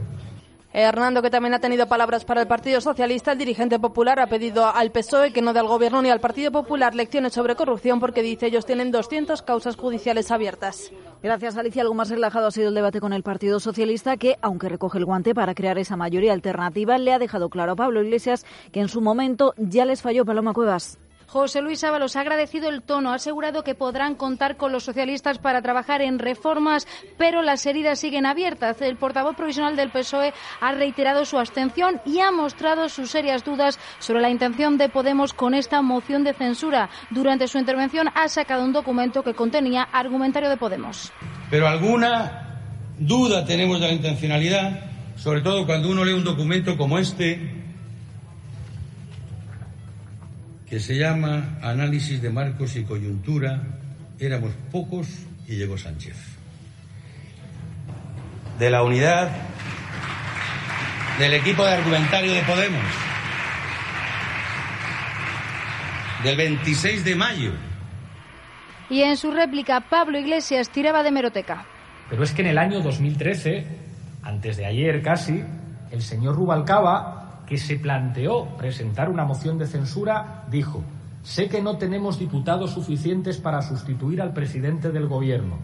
Hernando, que también ha tenido palabras para el Partido Socialista, el dirigente popular ha pedido al PSOE que no dé al Gobierno ni al Partido Popular lecciones sobre corrupción porque dice ellos tienen 200 causas judiciales abiertas. Gracias, Alicia. Algo más relajado ha sido el debate con el Partido Socialista, que, aunque recoge el guante para crear esa mayoría alternativa, le ha dejado claro a Pablo Iglesias que en su momento ya les falló Paloma Cuevas. José Luis Ábalos ha agradecido el tono, ha asegurado que podrán contar con los socialistas para trabajar en reformas, pero las heridas siguen abiertas. El portavoz provisional del PSOE ha reiterado su abstención y ha mostrado sus serias dudas sobre la intención de Podemos con esta moción de censura. Durante su intervención ha sacado un documento que contenía argumentario de Podemos. Pero alguna duda tenemos de la intencionalidad, sobre todo cuando uno lee un documento como este, que se llama Análisis de Marcos y Coyuntura, éramos pocos y llegó Sánchez. De la unidad del equipo de argumentario de Podemos, del 26 de mayo. Y en su réplica, Pablo Iglesias tiraba de meroteca. Pero es que en el año 2013, antes de ayer casi, el señor Rubalcaba, que se planteó presentar una moción de censura, dijo, sé que no tenemos diputados suficientes para sustituir al presidente del Gobierno.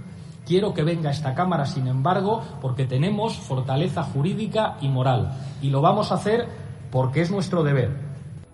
Quiero que venga a esta Cámara, sin embargo, porque tenemos fortaleza jurídica y moral. Y lo vamos a hacer porque es nuestro deber.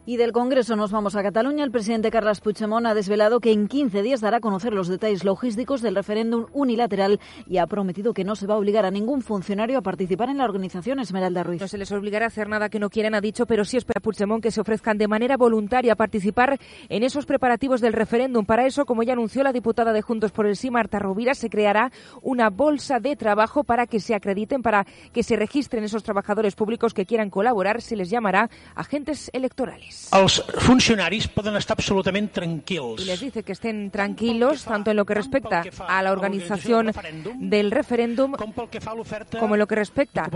Y del Congreso nos vamos a Cataluña. El presidente Carles Puigdemont ha desvelado que en 15 días dará a conocer los detalles logísticos del referéndum unilateral y ha prometido que no se va a obligar a ningún funcionario a participar en la organización Esmeralda Ruiz. No se les obligará a hacer nada que no quieran, ha dicho, pero sí espera Puigdemont que se ofrezcan de manera voluntaria a participar en esos preparativos del referéndum. Para eso, como ya anunció la diputada de Juntos por el Sí, Marta Rovira, se creará una bolsa de trabajo para que se acrediten, para que se registren esos trabajadores públicos que quieran colaborar. Se les llamará agentes electorales. Els funcionaris poden estar absolutament tranquils. Y les dice que estén tranquilos tanto en lo que respecta a la organización del referéndum como en lo que respecta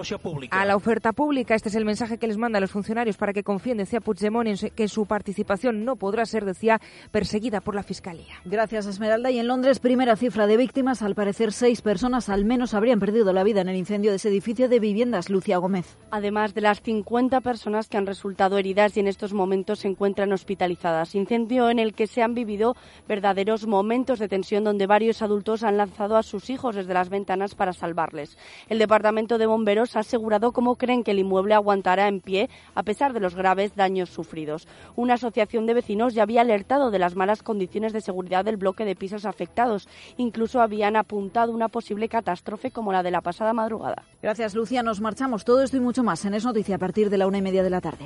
a la oferta pública. Este es el mensaje que les manda a los funcionarios para que confíen, decía Puigdemont, en que su participación no podrá ser, decía, perseguida por la Fiscalía. Gracias, Esmeralda. Y en Londres, primera cifra de víctimas. Al parecer, seis personas al menos habrían perdido la vida en el incendio de ese edificio de viviendas. Lucia Gómez. Además de las 50 personas que han resultado heridas y en estos momentos se encuentran hospitalizadas. Incendio en el que se han vivido verdaderos momentos de tensión donde varios adultos han lanzado a sus hijos desde las ventanas para salvarles. El Departamento de Bomberos ha asegurado cómo creen que el inmueble aguantará en pie a pesar de los graves daños sufridos. Una asociación de vecinos ya había alertado de las malas condiciones de seguridad del bloque de pisos afectados. Incluso habían apuntado una posible catástrofe como la de la pasada madrugada. Gracias, Lucia. Nos marchamos. Todo esto y mucho más en Es Noticia a partir de la una y media de la tarde.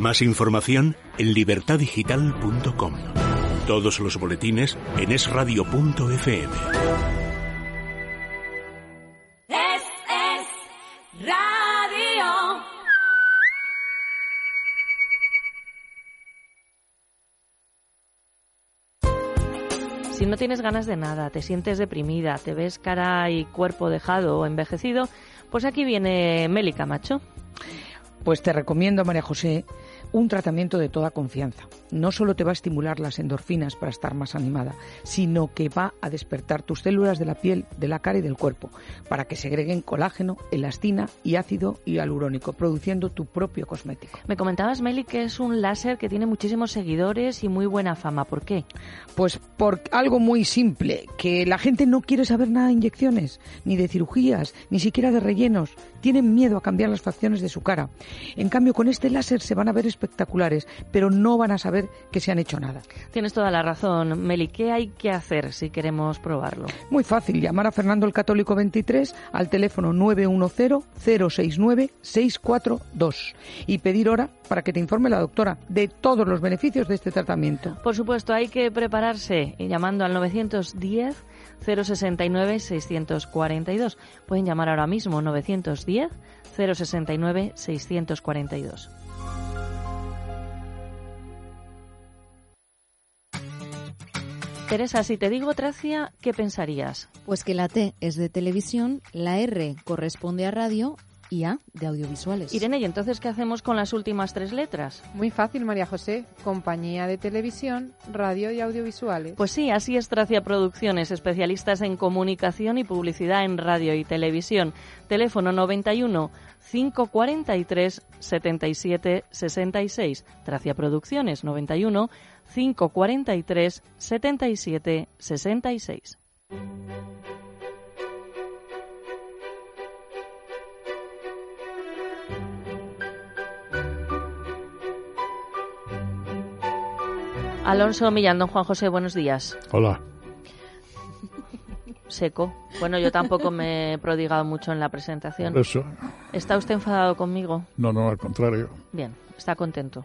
Más información en libertadigital.com. Todos los boletines en esradio.fm. Es, es radio. Si no tienes ganas de nada, te sientes deprimida, te ves cara y cuerpo dejado o envejecido, pues aquí viene Meli Camacho. Pues te recomiendo, María José, un tratamiento de toda confianza. No solo te va a estimular las endorfinas para estar más animada, sino que va a despertar tus células de la piel, de la cara y del cuerpo, para que segreguen colágeno, elastina y ácido hialurónico, produciendo tu propio cosmético. Me comentabas, Meli, que es un láser que tiene muchísimos seguidores y muy buena fama. ¿Por qué? Pues por algo muy simple, que la gente no quiere saber nada de inyecciones, ni de cirugías, ni siquiera de rellenos. Tienen miedo a cambiar las facciones de su cara. En cambio, con este láser se van a ver espectaculares, pero no van a saber que se han hecho nada. Tienes toda la razón, Meli. ¿Qué hay que hacer si queremos probarlo? Muy fácil, llamar a Fernando el Católico 23 al teléfono 910-069-642 y pedir hora para que te informe la doctora de todos los beneficios de este tratamiento. Por supuesto, hay que prepararse llamando al 910 069 642. Pueden llamar ahora mismo 910 069 642. Teresa, si te digo Tracia, ¿qué pensarías? Pues que la T es de televisión, la R corresponde a radio y A de audiovisuales. Irene, ¿y entonces qué hacemos con las últimas tres letras? Muy fácil, María José. Compañía de televisión, radio y audiovisuales. Pues sí, así es Tracia Producciones, especialistas en comunicación y publicidad en radio y televisión. Teléfono 91 543 77 66. Tracia Producciones 91 543 77 66. Alonso Millán, don Juan José, buenos días. Hola. Seco. Bueno, yo tampoco me he prodigado mucho en la presentación. Eso. ¿Está usted enfadado conmigo? No, no, al contrario. Bien, está contento.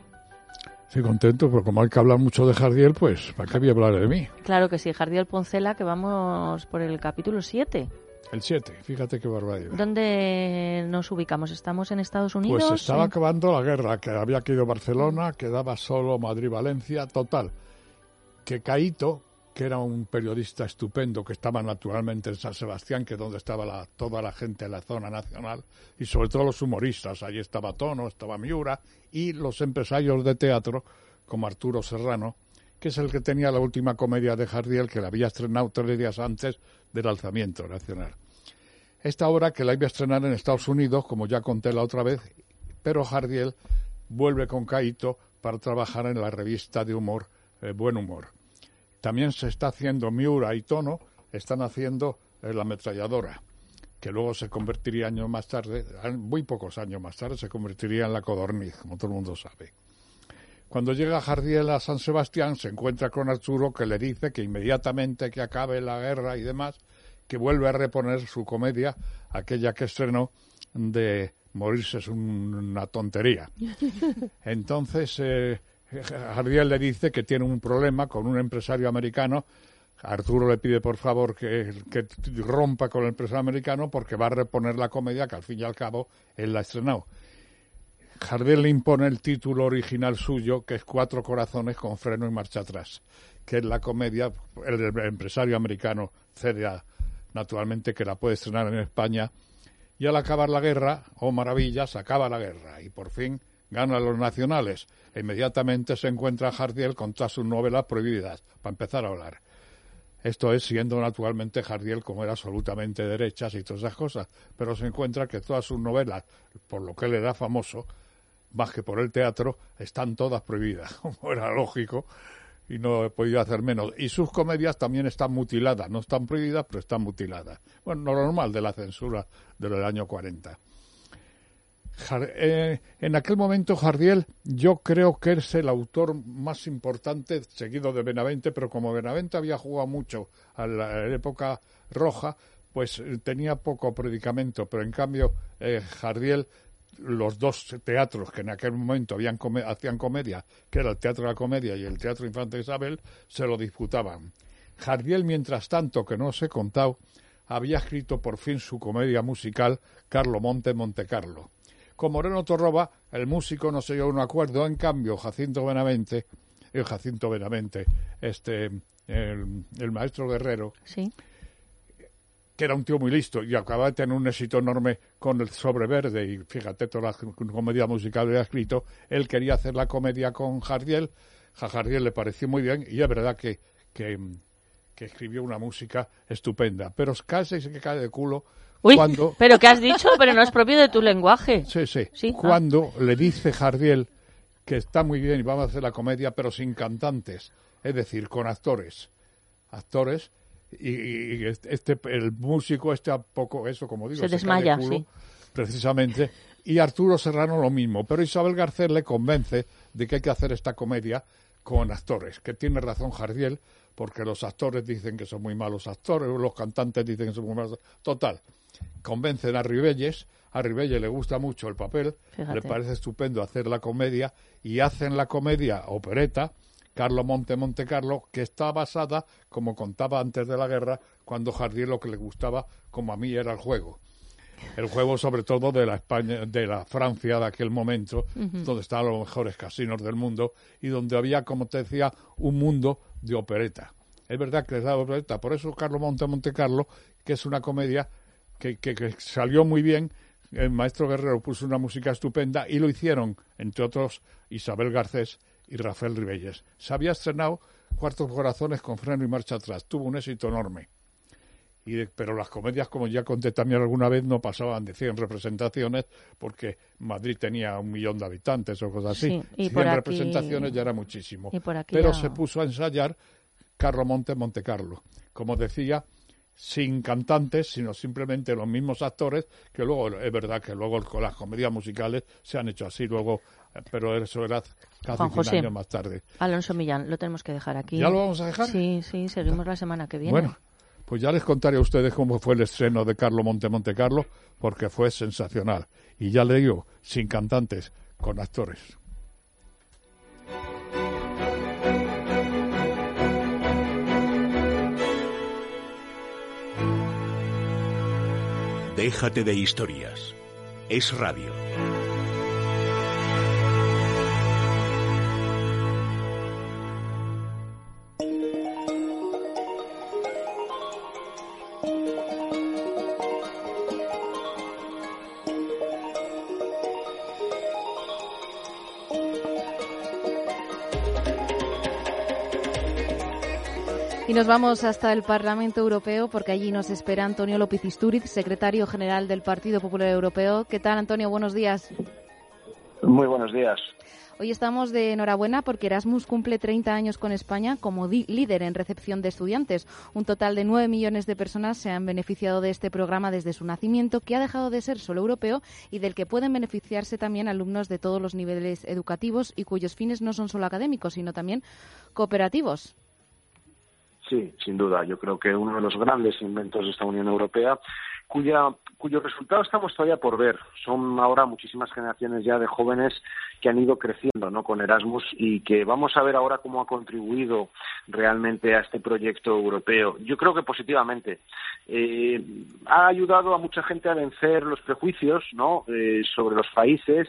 Sí, contento, pero como hay que hablar mucho de Jardiel, pues ¿para qué voy a hablar de mí? Claro que sí, Jardiel Poncela, que vamos por el capítulo 7. El 7, fíjate qué barbaridad. ¿Dónde nos ubicamos? ¿Estamos en Estados Unidos? Pues estaba ¿En- acabando la guerra, que había quedado Barcelona, quedaba solo Madrid-Valencia, total. Que Caíto, que era un periodista estupendo, que estaba naturalmente en San Sebastián, que es donde estaba toda la gente en la zona nacional, y sobre todo los humoristas, allí estaba Tono, estaba Miura, y los empresarios de teatro, como Arturo Serrano, que es el que tenía la última comedia de Jardiel, que la había estrenado tres días antes del alzamiento nacional. Esta obra que la iba a estrenar en Estados Unidos, como ya conté la otra vez, pero Jardiel vuelve con Caíto para trabajar en la revista de humor eh, Buen Humor. También se está haciendo Miura y Tono, están haciendo eh, La Ametralladora, que luego se convertiría años más tarde, muy pocos años más tarde, se convertiría en La Codorniz, como todo el mundo sabe. Cuando llega Jardiel a San Sebastián, se encuentra con Arturo, que le dice que inmediatamente que acabe la guerra y demás, que vuelve a reponer su comedia, aquella que estrenó de Morirse es un- una tontería. Entonces, eh, Jardiel le dice que tiene un problema con un empresario americano. Arturo le pide por favor que, rompa con el empresario americano porque va a reponer la comedia que al fin y al cabo él la ha estrenado. Jardiel le impone el título original suyo, que es Cuatro corazones con freno y marcha atrás, que es la comedia, el, empresario americano cede naturalmente que la puede estrenar en España, y al acabar la guerra, oh maravilla, se acaba la guerra, y por fin ganan los nacionales. E inmediatamente se encuentra Jardiel con todas sus novelas prohibidas, para empezar a hablar. Esto es siendo naturalmente Jardiel como era absolutamente derechas y todas esas cosas, pero se encuentra que todas sus novelas, por lo que él era famoso, más que por el teatro, están todas prohibidas, como era lógico, y no he podido hacer menos. Y sus comedias también están mutiladas, no están prohibidas, pero están mutiladas. Bueno, lo normal de la censura del año 40. Eh, en aquel momento Jardiel yo creo que es el autor más importante seguido de Benavente, pero como Benavente había jugado mucho a la, época roja, pues eh, tenía poco predicamento, pero en cambio eh, Jardiel los dos teatros que en aquel momento habían hacían comedia, que era el Teatro de la Comedia y el Teatro Infante Isabel, se lo disputaban. Jardiel, mientras tanto, que no os he contado, había escrito por fin su comedia musical Carlo Monte Montecarlo. Con Moreno Torroba, el músico no se llegó a un acuerdo, en cambio, Jacinto Benavente, el Jacinto Benavente, este, el, el maestro guerrero, Sí. que era un tío muy listo y acababa de tener un éxito enorme con el Sobre Verde y fíjate toda la comedia musical que ha escrito, él quería hacer la comedia con Jardiel, a Jardiel le pareció muy bien y es verdad que, que, que escribió una música estupenda, pero casi se que cae de culo Uy, cuando pero ¿qué has dicho? Pero no es propio de tu lenguaje. Sí, sí. Sí, ah. Cuando le dice Jardiel que está muy bien y vamos a hacer la comedia, pero sin cantantes, es decir, con actores. Actores. Y, y- este, este- el músico este a poco, eso como digo, Se desmaya, culo, sí. precisamente. Y Arturo Serrano lo mismo, pero Isabel Garcés le convence de que hay que hacer esta comedia con actores, que tiene razón Jardiel, porque los actores dicen que son muy malos actores, los cantantes dicen que son muy malos. Total, convencen a Ribelles, a Ribelles le gusta mucho el papel, Fíjate. le parece estupendo hacer la comedia y hacen la comedia opereta Carlo Monte Montecarlo, que está basada, como contaba antes de la guerra, cuando Jardiel lo que le gustaba, como a mí, era el juego. El juego, sobre todo, de la España, de la Francia de aquel momento, donde estaban los mejores casinos del mundo y donde había, como te decía, un mundo de opereta. Es verdad que es la opereta, por eso Carlo Monte Montecarlo, que es una comedia que, que- que salió muy bien. El maestro Guerrero puso una música estupenda y lo hicieron, entre otros, Isabel Garcés y Rafael Ribelles. Se había estrenado Cuartos Corazones con freno y marcha atrás. Tuvo un éxito enorme. Y de- pero las comedias, como ya conté también alguna vez, no pasaban de 100 representaciones porque Madrid tenía un millón de habitantes o cosas así. Sí, y 100 por aquí- representaciones ya era muchísimo. y por aquí pero ya- se puso a ensayar Carlo Monte Montecarlo. Como decía, sin cantantes, sino simplemente los mismos actores, que luego, es verdad que luego las comedias musicales se han hecho así luego, pero eso era casi Juan 100 José. años más tarde. Alonso Millán, lo tenemos que dejar aquí. ¿Ya lo vamos a dejar? Sí, sí, seguimos la semana que viene. Bueno, pues ya les contaré a ustedes cómo fue el estreno de Carlo Monte Montecarlo, porque fue sensacional. Y ya le digo, sin cantantes, con actores. Déjate de historias. Es radio. Nos vamos hasta el Parlamento Europeo porque allí nos espera Antonio López Istúriz, secretario general del Partido Popular Europeo. ¿Qué tal, Antonio? Buenos días. Muy buenos días. Hoy estamos de enhorabuena porque Erasmus cumple 30 años con España como líder en recepción de estudiantes. Un total de 9 millones de personas se han beneficiado de este programa desde su nacimiento, que ha dejado de ser solo europeo y del que pueden beneficiarse también alumnos de todos los niveles educativos y cuyos fines no son solo académicos, sino también cooperativos. Sí, sin duda. Yo creo que uno de los grandes inventos de esta Unión Europea, cuya, cuyo resultado estamos todavía por ver. Son ahora muchísimas generaciones ya de jóvenes que han ido creciendo ¿no? con Erasmus y que vamos a ver ahora cómo ha contribuido realmente a este proyecto europeo. Yo creo que positivamente. Eh, ha ayudado a mucha gente a vencer los prejuicios ¿no? Eh, sobre los países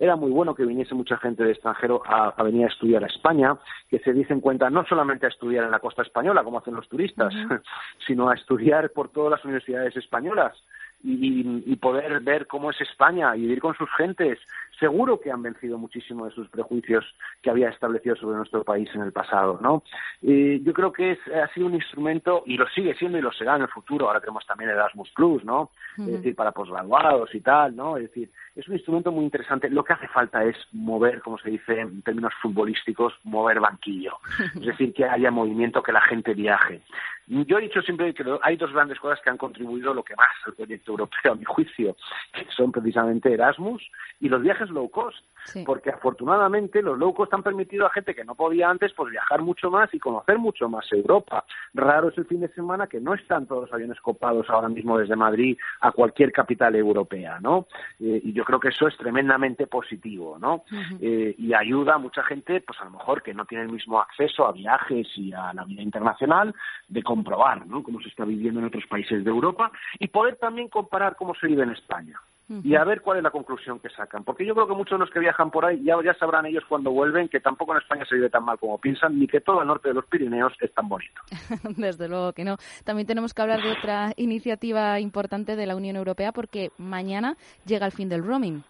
era muy bueno que viniese mucha gente de extranjero a, a venir a estudiar a España, que se dicen cuenta no solamente a estudiar en la costa española, como hacen los turistas, sino a estudiar por todas las universidades españolas y, y poder ver cómo es España y vivir con sus gentes. Seguro que han vencido muchísimo de sus prejuicios que había establecido sobre nuestro país en el pasado, ¿no? Eh, yo creo que es, ha sido un instrumento y lo sigue siendo y lo será en el futuro. Ahora tenemos también Erasmus Plus, ¿no? Es decir, para posgraduados y tal, ¿no? Es decir, es un instrumento muy interesante. Lo que hace falta es mover, como se dice en términos futbolísticos, mover banquillo. Es decir, que haya movimiento, que la gente viaje. Yo he dicho siempre que hay dos grandes cosas que han contribuido lo que más al proyecto europeo, a mi juicio, que son precisamente Erasmus y los viajes low cost. Sí. porque afortunadamente los low cost han permitido a gente que no podía antes pues viajar mucho más y conocer mucho más Europa. Raro es el fin de semana que no están todos los aviones copados ahora mismo desde Madrid a cualquier capital europea, ¿no? Eh, y yo creo que eso es tremendamente positivo, ¿no? Eh, y ayuda a mucha gente, pues a lo mejor que no tiene el mismo acceso a viajes y a la vida internacional, de comprobar, ¿no? Cómo se está viviendo en otros países de Europa y poder también comparar cómo se vive en España y a ver cuál es la conclusión que sacan. Porque yo creo que muchos de los que viajan por ahí ya, ya sabrán ellos cuando vuelven que tampoco en España se vive tan mal como piensan, ni que todo el norte de los Pirineos es tan bonito. Desde luego que no. También tenemos que hablar de otra iniciativa importante de la Unión Europea porque mañana llega el fin del roaming.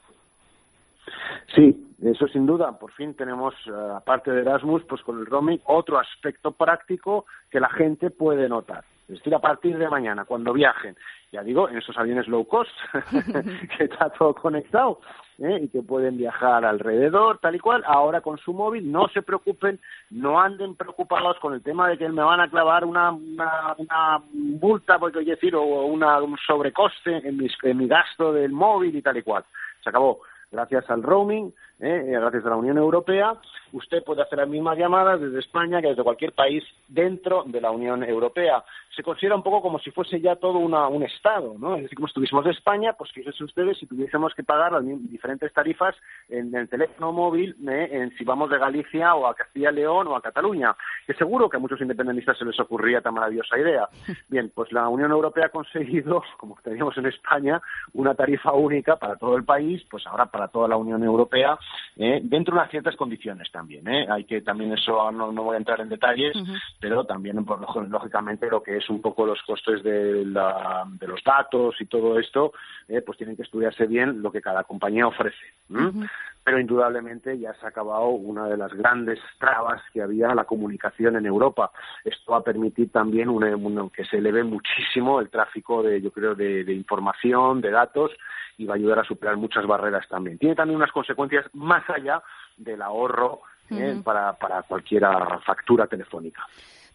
Sí, eso sin duda. Por fin tenemos, eh, aparte de Erasmus, pues con el roaming, otro aspecto práctico que la gente puede notar. Es decir, a partir de mañana, cuando viajen, ya digo, en esos aviones low cost, que está todo conectado ¿eh? y que pueden viajar alrededor, tal y cual, ahora con su móvil, no se preocupen, no anden preocupados con el tema de que me van a clavar una, una, una multa, porque decir, o una, un sobrecoste en, mis, en mi gasto del móvil y tal y cual. Se acabó gracias al roaming, ¿eh? gracias a la Unión Europea, usted puede hacer las mismas llamadas desde España que desde cualquier país dentro de la Unión Europea. Se considera un poco como si fuese ya todo una, un Estado, ¿no? Es decir, como estuviésemos de España, pues fíjense ustedes si tuviésemos que pagar las diferentes tarifas en el teléfono móvil ¿eh? en si vamos de Galicia o a Castilla y León o a Cataluña, que seguro que a muchos independentistas se les ocurría tan maravillosa idea. Bien, pues la Unión Europea ha conseguido, como teníamos en España, una tarifa única para todo el país, pues ahora para toda la Unión Europea, ¿eh? dentro de unas ciertas condiciones también. ¿eh? Hay que también eso no, no voy a entrar en detalles, pero también pues, lógicamente lo que es un poco los costes de, la, de los datos y todo esto, eh, pues tienen que estudiarse bien lo que cada compañía ofrece. ¿m? Pero indudablemente ya se ha acabado una de las grandes trabas que había a la comunicación en Europa. Esto va a permitir también una- una- que se eleve muchísimo el tráfico de, yo creo, de, de información, de datos y va a ayudar a superar muchas barreras también. Tiene también unas consecuencias más allá del ahorro eh, para, para cualquier factura telefónica.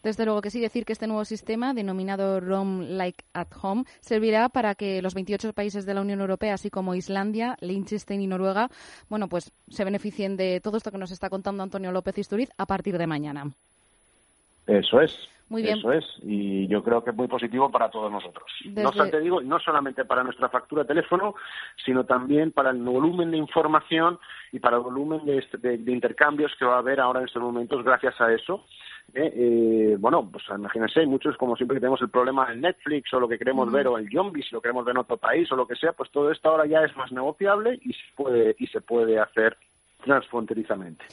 Desde luego que sí, decir que este nuevo sistema, denominado Roam Like at Home, servirá para que los 28 países de la Unión Europea, así como Islandia, Liechtenstein y Noruega, bueno, pues se beneficien de todo esto que nos está contando Antonio López Isturiz a partir de mañana. Eso es. Muy bien. Eso es. Y yo creo que es muy positivo para todos nosotros. Desde- No obstante, digo, no solamente para nuestra factura de teléfono, sino también para el volumen de información y para el volumen de, este- de- de intercambios que va a haber ahora en estos momentos gracias a eso. Eh, eh, bueno, pues imagínense, muchos, como siempre que tenemos el problema en Netflix o lo que queremos ver o el Zombie, si lo queremos ver en otro país o lo que sea, pues todo esto ahora ya es más negociable y se puede, y se puede hacer transfronterizamente.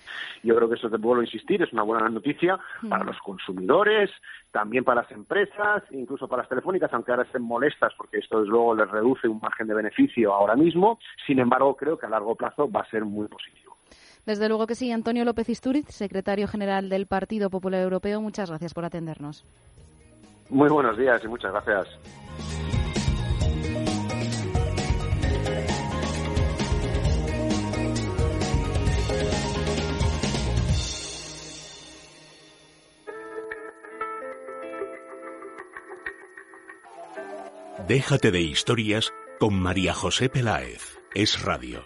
Yo creo que eso te vuelvo a insistir, es una buena noticia para los consumidores, también para las empresas, incluso para las telefónicas, aunque ahora estén molestas porque esto desde luego les reduce un margen de beneficio ahora mismo. Sin embargo, creo que a largo plazo va a ser muy positivo. Desde luego que sí, Antonio López Isturiz, secretario general del Partido Popular Europeo, muchas gracias por atendernos. Muy buenos días y muchas gracias. Déjate de historias con María José Peláez. Es radio.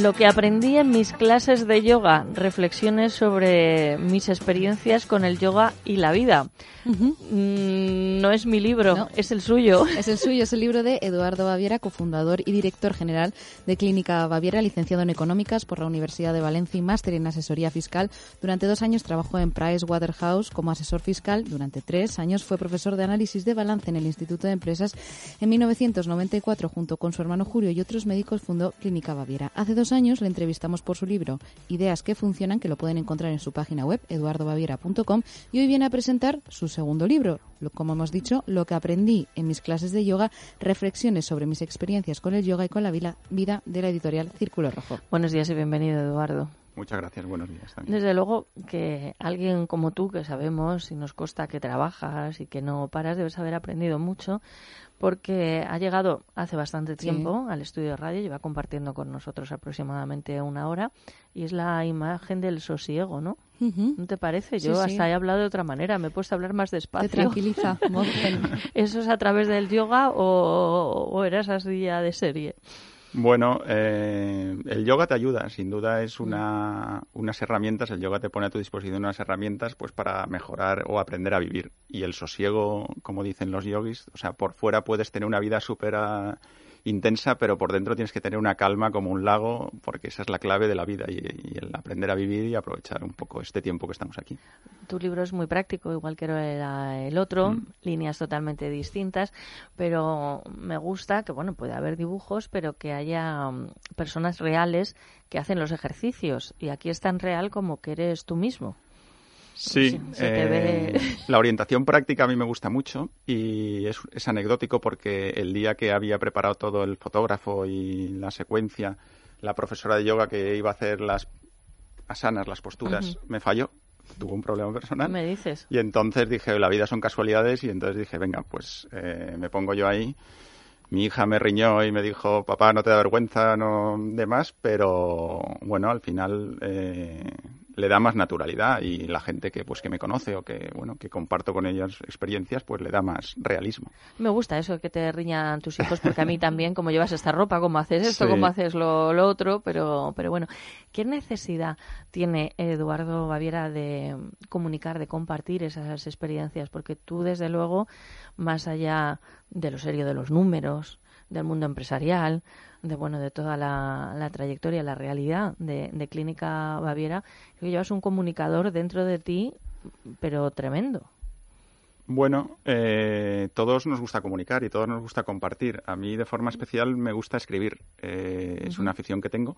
Lo que aprendí en mis clases de yoga, reflexiones sobre mis experiencias con el yoga y la vida. Mm, no es mi libro, es el suyo. Es el suyo, es el libro de Eduardo Baviera, cofundador y director general de Clínica Baviera, licenciado en Económicas por la Universidad de Valencia y máster en Asesoría Fiscal. Durante dos años trabajó en Price Waterhouse como asesor fiscal. Durante tres años fue profesor de análisis de balance en el Instituto de Empresas. En 1994, junto con su hermano Julio y otros médicos, fundó Clínica Baviera. Hace dos años le entrevistamos por su libro Ideas que funcionan, que lo pueden encontrar en su página web, eduardobaviera.com, y hoy viene a presentar su segundo libro, lo- como hemos dicho, Lo que aprendí en mis clases de yoga, reflexiones sobre mis experiencias con el yoga y con la vida de la editorial Círculo Rojo. Buenos días y bienvenido, Eduardo. Muchas gracias, buenos días también. Desde luego que alguien como tú, que sabemos y nos consta que trabajas y que no paras, debes haber aprendido mucho, porque ha llegado hace bastante Sí. tiempo al estudio de radio, lleva compartiendo con nosotros aproximadamente una hora, y es la imagen del sosiego, ¿no? ¿No te parece? Yo Sí, sí. hasta he hablado de otra manera, me he puesto a hablar más despacio. Te tranquiliza. Muy bien. ¿Eso es a través del yoga o, o eras así ya de serie? Bueno, eh, el yoga te ayuda, sin duda es una, unas herramientas, el yoga te pone a tu disposición unas herramientas pues para mejorar o aprender a vivir. Y el sosiego, como dicen los yogis, o sea, por fuera puedes tener una vida súper ah, intensa, pero por dentro tienes que tener una calma como un lago, porque esa es la clave de la vida y, y el aprender a vivir y aprovechar un poco este tiempo que estamos aquí. Tu libro es muy práctico, igual que era el otro, Mm. líneas totalmente distintas, pero me gusta que, bueno, puede haber dibujos, pero que haya mm, personas reales que hacen los ejercicios. Y aquí es tan real como que eres tú mismo. Sí, Se- eh, ve- la orientación práctica a mí me gusta mucho y es, es anecdótico porque el día que había preparado todo el fotógrafo y la secuencia, la profesora de yoga que iba a hacer las asanas, las posturas, me falló, tuvo un problema personal. Me dices. Y entonces dije, la vida son casualidades y entonces dije, venga, pues eh, me pongo yo ahí. Mi hija me riñó y me dijo, papá, no te da vergüenza, no demás, pero bueno, al final eh, le da más naturalidad y la gente que pues que me conoce o que bueno que comparto con ellas experiencias, pues le da más realismo. Me gusta eso que te riñan tus hijos, porque a mí también, como llevas esta ropa, cómo haces esto, Sí. cómo haces lo, lo otro, pero, pero bueno, ¿qué necesidad tiene Eduardo Baviera de comunicar, de compartir esas experiencias? Porque tú, desde luego, más allá de lo serio de los números, del mundo empresarial, de bueno, de toda la, la trayectoria, la realidad de, de Clínica Baviera, creo que llevas un comunicador dentro de ti, pero tremendo. Bueno, eh, todos nos gusta comunicar y todos nos gusta compartir. A mí, de forma especial, me gusta escribir. Eh, Es una afición que tengo.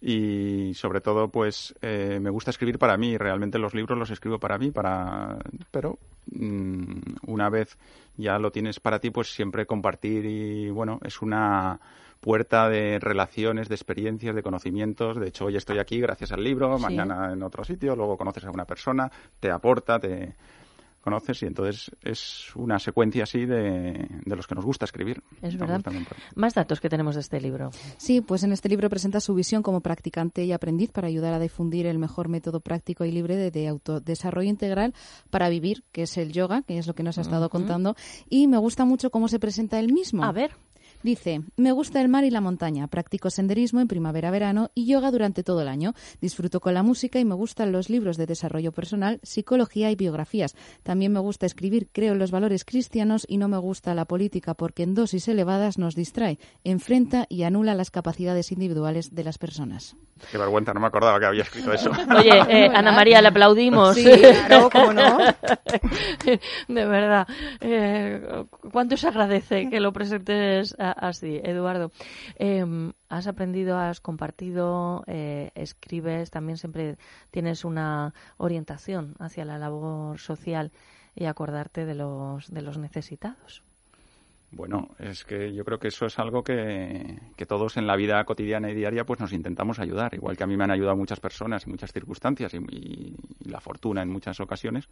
Y sobre todo, pues, eh, me gusta escribir para mí. Realmente los libros los escribo para mí, para... pero mm, una vez ya lo tienes para ti, pues siempre compartir y, bueno, es una puerta de relaciones, de experiencias, de conocimientos. De hecho, hoy estoy aquí gracias al libro, Sí. mañana en otro sitio, luego conoces a una persona, te aporta, te conoces y entonces es una secuencia así de, de los que nos gusta escribir. Es verdad. Más datos que tenemos de este libro. Sí, pues en este libro presenta su visión como practicante y aprendiz para ayudar a difundir el mejor método práctico y libre de, de autodesarrollo integral para vivir, que es el yoga, que es lo que nos ha estado contando. Y me gusta mucho cómo se presenta él mismo. A ver. Dice, me gusta el mar y la montaña, practico senderismo en primavera-verano y yoga durante todo el año. Disfruto con la música y me gustan los libros de desarrollo personal, psicología y biografías. También me gusta escribir, creo en los valores cristianos y no me gusta la política porque en dosis elevadas nos distrae, enfrenta y anula las capacidades individuales de las personas. Qué vergüenza, no me acordaba que había escrito eso. Oye, eh, Ana María, le aplaudimos. Sí, claro, cómo no. De verdad. Eh, ¿Cuánto se agradece que lo presentes a- así, Eduardo? Eh, has aprendido, has compartido, eh, escribes, también siempre tienes una orientación hacia la labor social y acordarte de los, de los necesitados. Bueno, es que yo creo que eso es algo que, que todos en la vida cotidiana y diaria pues nos intentamos ayudar, igual que a mí me han ayudado muchas personas en muchas circunstancias y la fortuna en muchas ocasiones,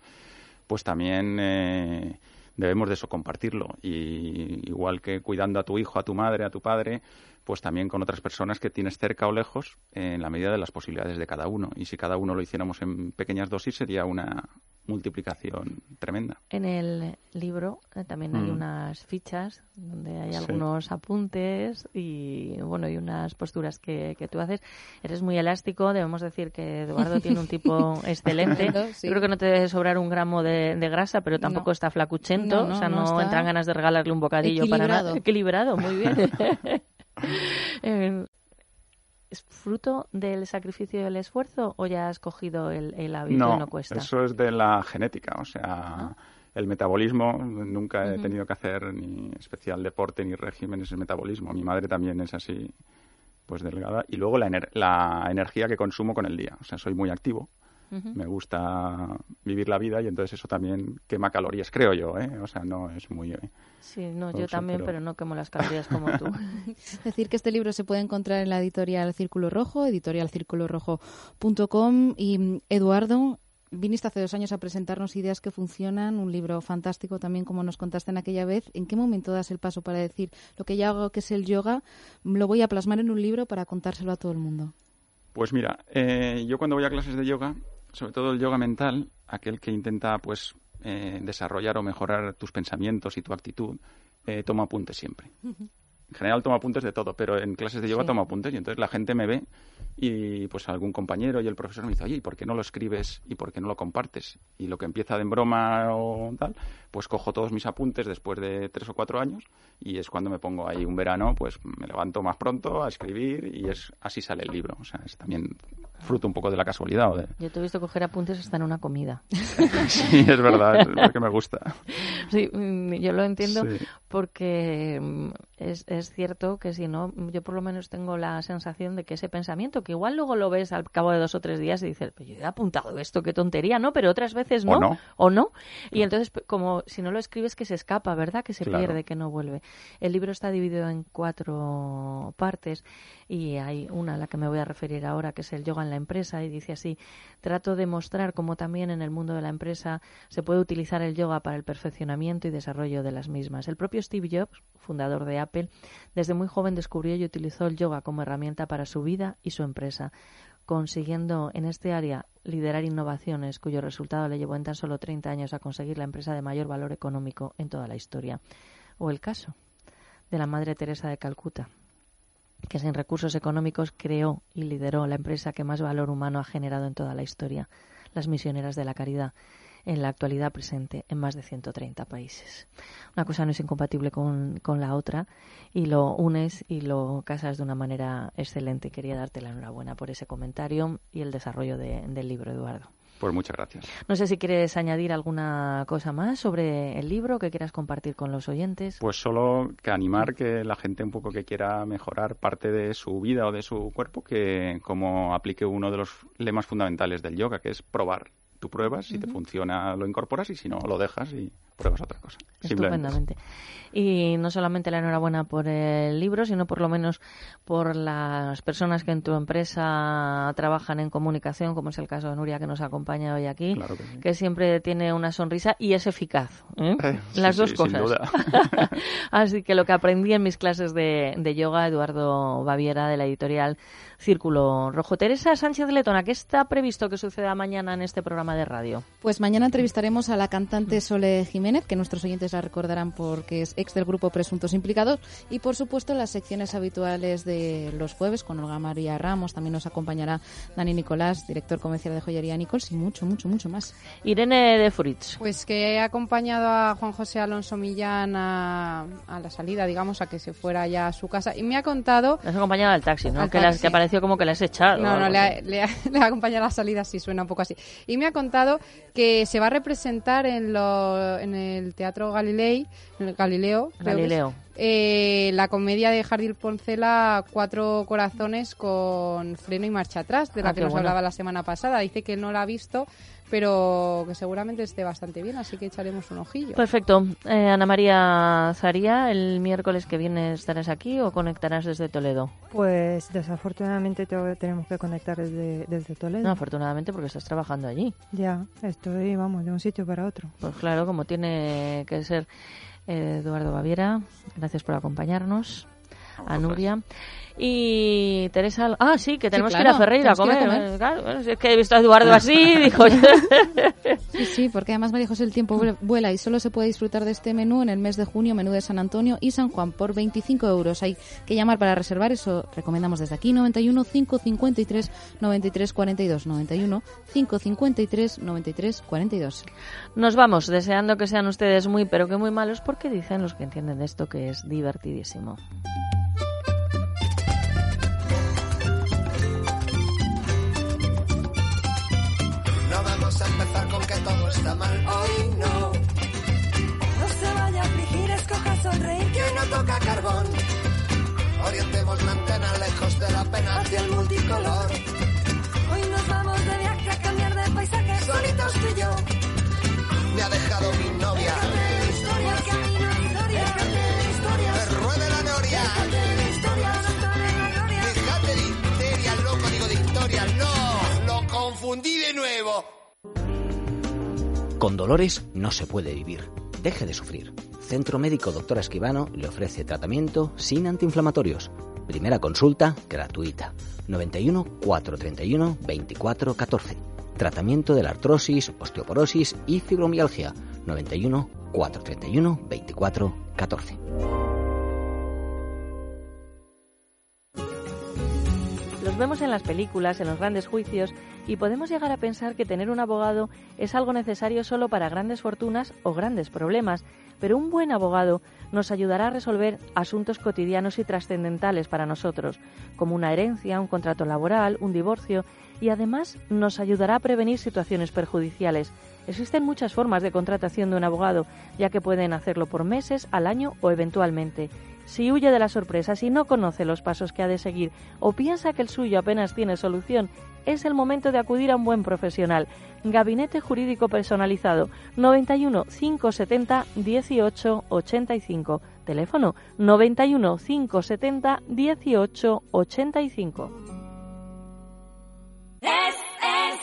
pues también eh, debemos de eso compartirlo. Y igual que cuidando a tu hijo, a tu madre, a tu padre, pues también con otras personas que tienes cerca o lejos en la medida de las posibilidades de cada uno. Y si cada uno lo hiciéramos en pequeñas dosis sería una multiplicación tremenda. En el libro eh, también hay Mm. unas fichas donde hay Sí. algunos apuntes y bueno y unas posturas que, que tú haces. Eres muy elástico, debemos decir que Eduardo tiene un tipo excelente. Estupendo, sí. Yo creo que no te debe sobrar un gramo de, de grasa, pero tampoco No. está flacuchento, No, no, o sea, no entran ganas de regalarle un bocadillo para nada. Equilibrado. Equilibrado, muy bien. Eh, ¿Es fruto del sacrificio y el esfuerzo o ya has cogido el, el hábito y No, no cuesta? eso es de la genética, o sea, el metabolismo, nunca he tenido que hacer ni especial deporte ni régimen, es el metabolismo. Mi madre también es así, pues delgada. Y luego la, ener- la energía que consumo con el día, o sea, soy muy activo, Me gusta vivir la vida y entonces eso también quema calorías, creo yo, ¿eh? O sea, no es muy... eh, Sí, no, yo también, pero- pero no quemo las calorías como tú. Decir que este libro se puede encontrar en la editorial Círculo Rojo, editorialcirculorojo.com y mm, Eduardo, viniste hace dos años a presentarnos Ideas que Funcionan, un libro fantástico también como nos contaste en aquella vez. ¿En qué momento das el paso para decir lo que ya hago que es el yoga, lo voy a plasmar en un libro para contárselo a todo el mundo? Pues mira, eh, yo cuando voy a clases de yoga sobre todo el yoga mental, aquel que intenta pues eh, desarrollar o mejorar tus pensamientos y tu actitud, eh, toma apuntes siempre. En general tomo apuntes de todo, pero en clases de yoga Sí. tomo apuntes y entonces la gente me ve y pues algún compañero y el profesor me dice, oye, ¿y por qué no lo escribes y por qué no lo compartes? Y lo que empieza de en broma o tal, pues cojo todos mis apuntes después de tres o cuatro años y es cuando me pongo ahí un verano, pues me levanto más pronto a escribir y es así sale el libro. O sea, es también fruto un poco de la casualidad o de... Yo te he visto coger apuntes hasta en una comida. Sí, es verdad, es porque me gusta. Sí, mm, yo lo entiendo Sí. porque mm, es, es cierto que si no, yo por lo menos tengo la sensación de que ese pensamiento, que igual luego lo ves al cabo de dos o tres días y dices, pues yo he apuntado esto, qué tontería, ¿no? Pero otras veces no. O no. o no. Y entonces, p- como si no lo escribes, que se escapa, ¿verdad? Que se Claro. pierde, que no vuelve. El libro está dividido en cuatro partes y hay una a la que me voy a referir ahora, que es el yoga en la empresa, y dice así, trato de mostrar cómo también en el mundo de la empresa se puede utilizar el yoga para el perfeccionamiento y desarrollo de las mismas. El propio Steve Jobs, fundador de Apple, desde muy joven descubrió y utilizó el yoga como herramienta para su vida y su empresa consiguiendo en este área liderar innovaciones cuyo resultado le llevó en tan solo 30 años a conseguir la empresa de mayor valor económico en toda la historia. O el caso de la Madre Teresa de Calcuta, que sin recursos económicos creó y lideró la empresa que más valor humano ha generado en toda la historia, las misioneras de la caridad, en la actualidad presente en más de 130 países. Una cosa no es incompatible con, con la otra y lo unes y lo casas de una manera excelente. Quería darte la enhorabuena por ese comentario y el desarrollo de- del libro, Eduardo. Pues muchas gracias. No sé si quieres añadir alguna cosa más sobre el libro que quieras compartir con los oyentes. Pues solo que animar que la gente un poco que quiera mejorar parte de su vida o de su cuerpo, que como aplique uno de los lemas fundamentales del yoga, que es probar. Tú pruebas, si te funciona lo incorporas y si no lo dejas y pruebas otra cosa. Estupendamente. Y no solamente la enhorabuena por el libro, sino por lo menos por las personas que en tu empresa trabajan en comunicación, como es el caso de Nuria que nos acompaña hoy aquí, Claro que sí. siempre tiene una sonrisa y es eficaz. ¿eh? Eh, sí, Las dos sí, sin cosas. duda. Así que lo que aprendí en mis clases de, de yoga, Eduardo Baviera, de la editorial Círculo Rojo. Teresa Sánchez Letona, ¿qué está previsto que suceda mañana en este programa de radio? Pues mañana entrevistaremos a la cantante Sole Jiménez, que nuestros oyentes la recordarán porque es ex del grupo Presuntos Implicados, y por supuesto las secciones habituales de los jueves con Olga María Ramos, también nos acompañará Dani Nicolás, director comercial de Joyería Nichols, y mucho, mucho, mucho más. Irene de Fritz. Pues que he acompañado a Juan José Alonso Millán a, a la salida, digamos, a que se fuera ya a su casa. Y me ha contado... Le has acompañado al taxi, ¿no? Al que, taxi. que pareció como que le has echado. No, no, le ha, le, ha, le ha acompañado a la salida, sí, suena un poco así. Y me ha contado que se va a representar en, lo, en el Teatro Galilei, en el Galileo. Galileo. eh, la comedia de Jardín Poncela, Cuatro Corazones con freno y marcha atrás, de la Ah, que nos bueno. hablaba la semana pasada. Dice que no la ha visto, pero que seguramente esté bastante bien, así que echaremos un ojillo. Perfecto. Eh, Ana María Zaría, el miércoles que viene estarás aquí o conectarás desde Toledo. Pues desafortunadamente tengo- tenemos que conectar desde, desde Toledo. No, afortunadamente porque estás trabajando allí. Ya, estoy, vamos, de un sitio para otro. Pues claro, como tiene que ser eh, Eduardo Baviera, gracias por acompañarnos. A Nuria. Y Teresa. Ah, sí, que tenemos que ir a claro, Ferreira a que comer. claro, bueno, si es que he visto a Eduardo así, dijo. Sí, sí, porque además María José el tiempo vuel- vuela y solo se puede disfrutar de este menú en el mes de junio, menú de San Antonio y San Juan por 25 euros. Hay que llamar para reservar, eso recomendamos desde aquí, 91 553 93 42, 91 553 93 42. Nos vamos, deseando que sean ustedes muy, pero que muy malos, porque dicen los que entienden de esto que es divertidísimo. Toca carbón. Orientemos la antena lejos de la pena hacia el multicolor. Hoy nos vamos de viaje a cambiar de paisaje, solitos tú y yo. Me ha dejado mi novia. Historia, camino, historia. historia. Me ruede la noria. historia, no está en la gloria. Dejate de histeria, loco, digo de historia. No, lo confundí de nuevo. Con dolores no se puede vivir. Deje de sufrir. Centro Médico Doctora Esquivano le ofrece tratamiento sin antiinflamatorios. Primera consulta gratuita. 91 431 24 14. tratamiento de la artrosis, osteoporosis y fibromialgia. 91 431 24 14. Los vemos en las películas, en los grandes juicios, y podemos llegar a pensar que tener un abogado es algo necesario solo para grandes fortunas o grandes problemas, pero un buen abogado nos ayudará a resolver asuntos cotidianos y trascendentales para nosotros, como una herencia, un contrato laboral, un divorcio, y además nos ayudará a prevenir situaciones perjudiciales. Existen muchas formas de contratación de un abogado, ya que pueden hacerlo por meses, al año o eventualmente. Si huye de las sorpresas y no conoce los pasos que ha de seguir o piensa que el suyo apenas tiene solución, es el momento de acudir a un buen profesional. Gabinete Jurídico Personalizado 91 570 18 85. Teléfono 91 570 18 85. Es, es,